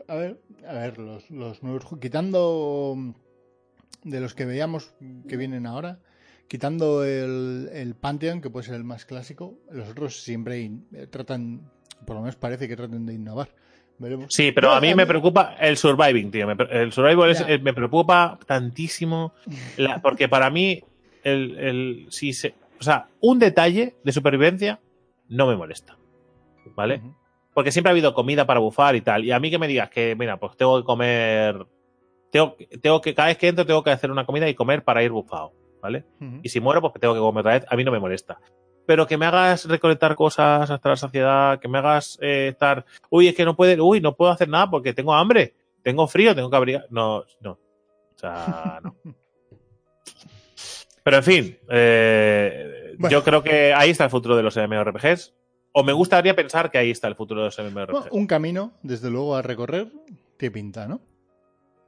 [SPEAKER 3] A ver, a ver, los, los nuevos quitando mm, de los que veíamos que vienen ahora, quitando el, el Pantheon, que puede ser el más clásico, los otros siempre in- eh, tratan, por lo menos parece que tratan de innovar. Veremos.
[SPEAKER 2] Sí, pero
[SPEAKER 3] No,
[SPEAKER 2] a mí me preocupa el surviving, tío. El survival es- eh, me preocupa tantísimo. la- porque para mí, el, el, si se, o sea, un detalle de supervivencia no me molesta. ¿Vale? Porque siempre ha habido comida para bufar y tal. Y a mí que me digas que, mira, pues tengo que comer. Tengo, tengo que, cada vez que entro, tengo que hacer una comida y comer para ir bufado. ¿Vale? Y si muero, pues tengo que comer otra vez. A mí no me molesta. Pero que me hagas recolectar cosas hasta la saciedad, que me hagas eh, estar, uy, es que no puede, uy, no puedo hacer nada porque tengo hambre, tengo frío, tengo que abrigar. No, no. O sea, no. Pero en fin, eh,
[SPEAKER 3] Bueno.
[SPEAKER 2] yo creo que ahí está el futuro de los MMORPGs. O me gustaría pensar que ahí está el futuro de los
[SPEAKER 3] Bueno,
[SPEAKER 2] MMORPGs.
[SPEAKER 3] un camino, desde luego, a recorrer, que pinta, ¿no?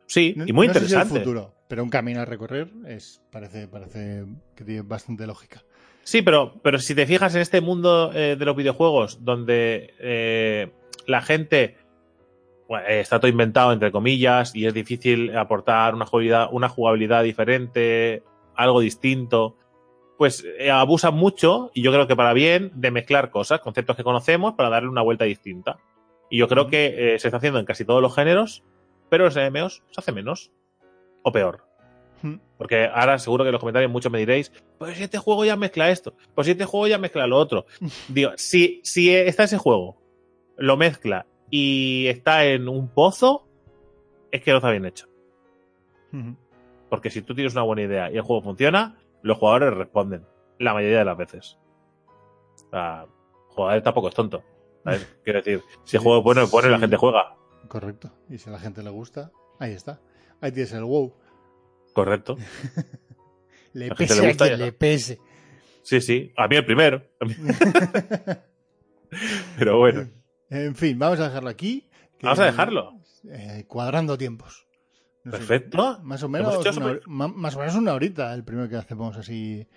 [SPEAKER 2] Sí,
[SPEAKER 3] No-
[SPEAKER 2] y muy
[SPEAKER 3] no sé si el
[SPEAKER 2] interesante.
[SPEAKER 3] futuro, pero un camino a recorrer es parece, parece que tiene bastante lógica.
[SPEAKER 2] Sí, pero, pero si te fijas en este mundo eh, de los videojuegos, donde eh, la gente bueno, eh, está todo inventado, entre comillas, y es difícil aportar una jugabilidad, una jugabilidad diferente, algo distinto, pues eh, abusan mucho, y yo creo que para bien, de mezclar cosas, conceptos que conocemos, para darle una vuelta distinta. Y yo creo que eh, se está haciendo en casi todos los géneros, pero en los MMOs se hace menos o peor.
[SPEAKER 3] Mm.
[SPEAKER 2] Porque ahora seguro que en los comentarios muchos me diréis, pues si este juego ya mezcla esto, pues si este juego ya mezcla lo otro. Digo, si, si está ese juego, lo mezcla y está en un pozo, es que no está bien hecho.
[SPEAKER 3] Ujú.
[SPEAKER 2] Porque si tú tienes una buena idea y el juego funciona, los jugadores responden. La mayoría de las veces. O sea, el jugador tampoco es tonto. ¿sabes? Quiero decir, si el juego es bueno, es bueno y la gente juega.
[SPEAKER 3] Correcto. Y si a la gente le gusta, ahí está. Ahí tienes el wow.
[SPEAKER 2] Correcto.
[SPEAKER 3] Le pese
[SPEAKER 2] le
[SPEAKER 3] a quien le pese.
[SPEAKER 2] Sí, sí. A mí el primero. Mí- Pero bueno.
[SPEAKER 3] En fin, vamos a dejarlo aquí. que-
[SPEAKER 2] Vamos a dejarlo.
[SPEAKER 3] eh, cuadrando tiempos. No sé,
[SPEAKER 2] Perfecto.
[SPEAKER 3] más o menos una, ma- más o menos una horita el primero que hacemos así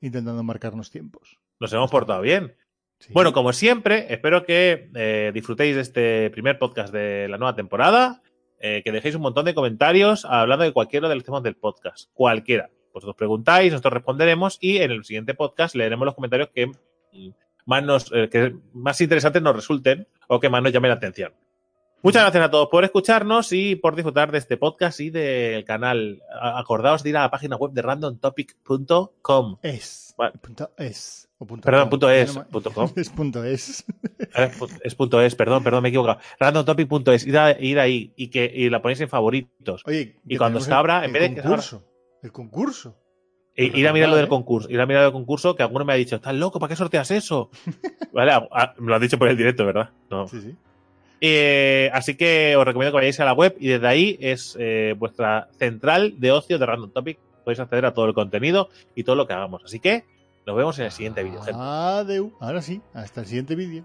[SPEAKER 3] intentando marcarnos tiempos.
[SPEAKER 2] Nos hemos portado bien.
[SPEAKER 3] Sí.
[SPEAKER 2] Bueno, como siempre, espero que eh, disfrutéis de este primer podcast de la nueva temporada, eh, que dejéis un montón de comentarios hablando de cualquiera de los temas del podcast, cualquiera. Vosotros preguntáis, nosotros responderemos y en el siguiente podcast leeremos los comentarios que mm, más, nos, eh, que más interesantes nos resulten o que más nos llamen la atención. Muchas gracias a todos por escucharnos y por disfrutar de este podcast y del canal. Acordaos de ir a la página web de randomtopic.com.
[SPEAKER 3] es. Punto es. O punto
[SPEAKER 2] Perdón,
[SPEAKER 3] com.
[SPEAKER 2] punto es,
[SPEAKER 3] no
[SPEAKER 2] punto com.
[SPEAKER 3] Es punto es.
[SPEAKER 2] Es punto es, perdón, perdón, me he equivocado. Randomtopic.es, ir, a- ir ahí y que y la ponéis en favoritos.
[SPEAKER 3] Oye,
[SPEAKER 2] Y cuando se abra,
[SPEAKER 3] el,
[SPEAKER 2] en vez de que abra-
[SPEAKER 3] concurso. El concurso.
[SPEAKER 2] E- ir a mirar lo del concurso, ir a mirar el concurso, que alguno me ha dicho, estás loco, ¿para qué sorteas eso? vale, a- a- me lo han dicho por el directo, ¿verdad? No.
[SPEAKER 3] Sí, sí.
[SPEAKER 2] Eh, así que os recomiendo que vayáis a la web y desde ahí es eh, vuestra central de ocio de Random Topic. Podéis acceder a todo el contenido y todo lo que hagamos. Así que nos vemos en el siguiente vídeo.
[SPEAKER 3] Adeu. Ahora sí, hasta el siguiente vídeo.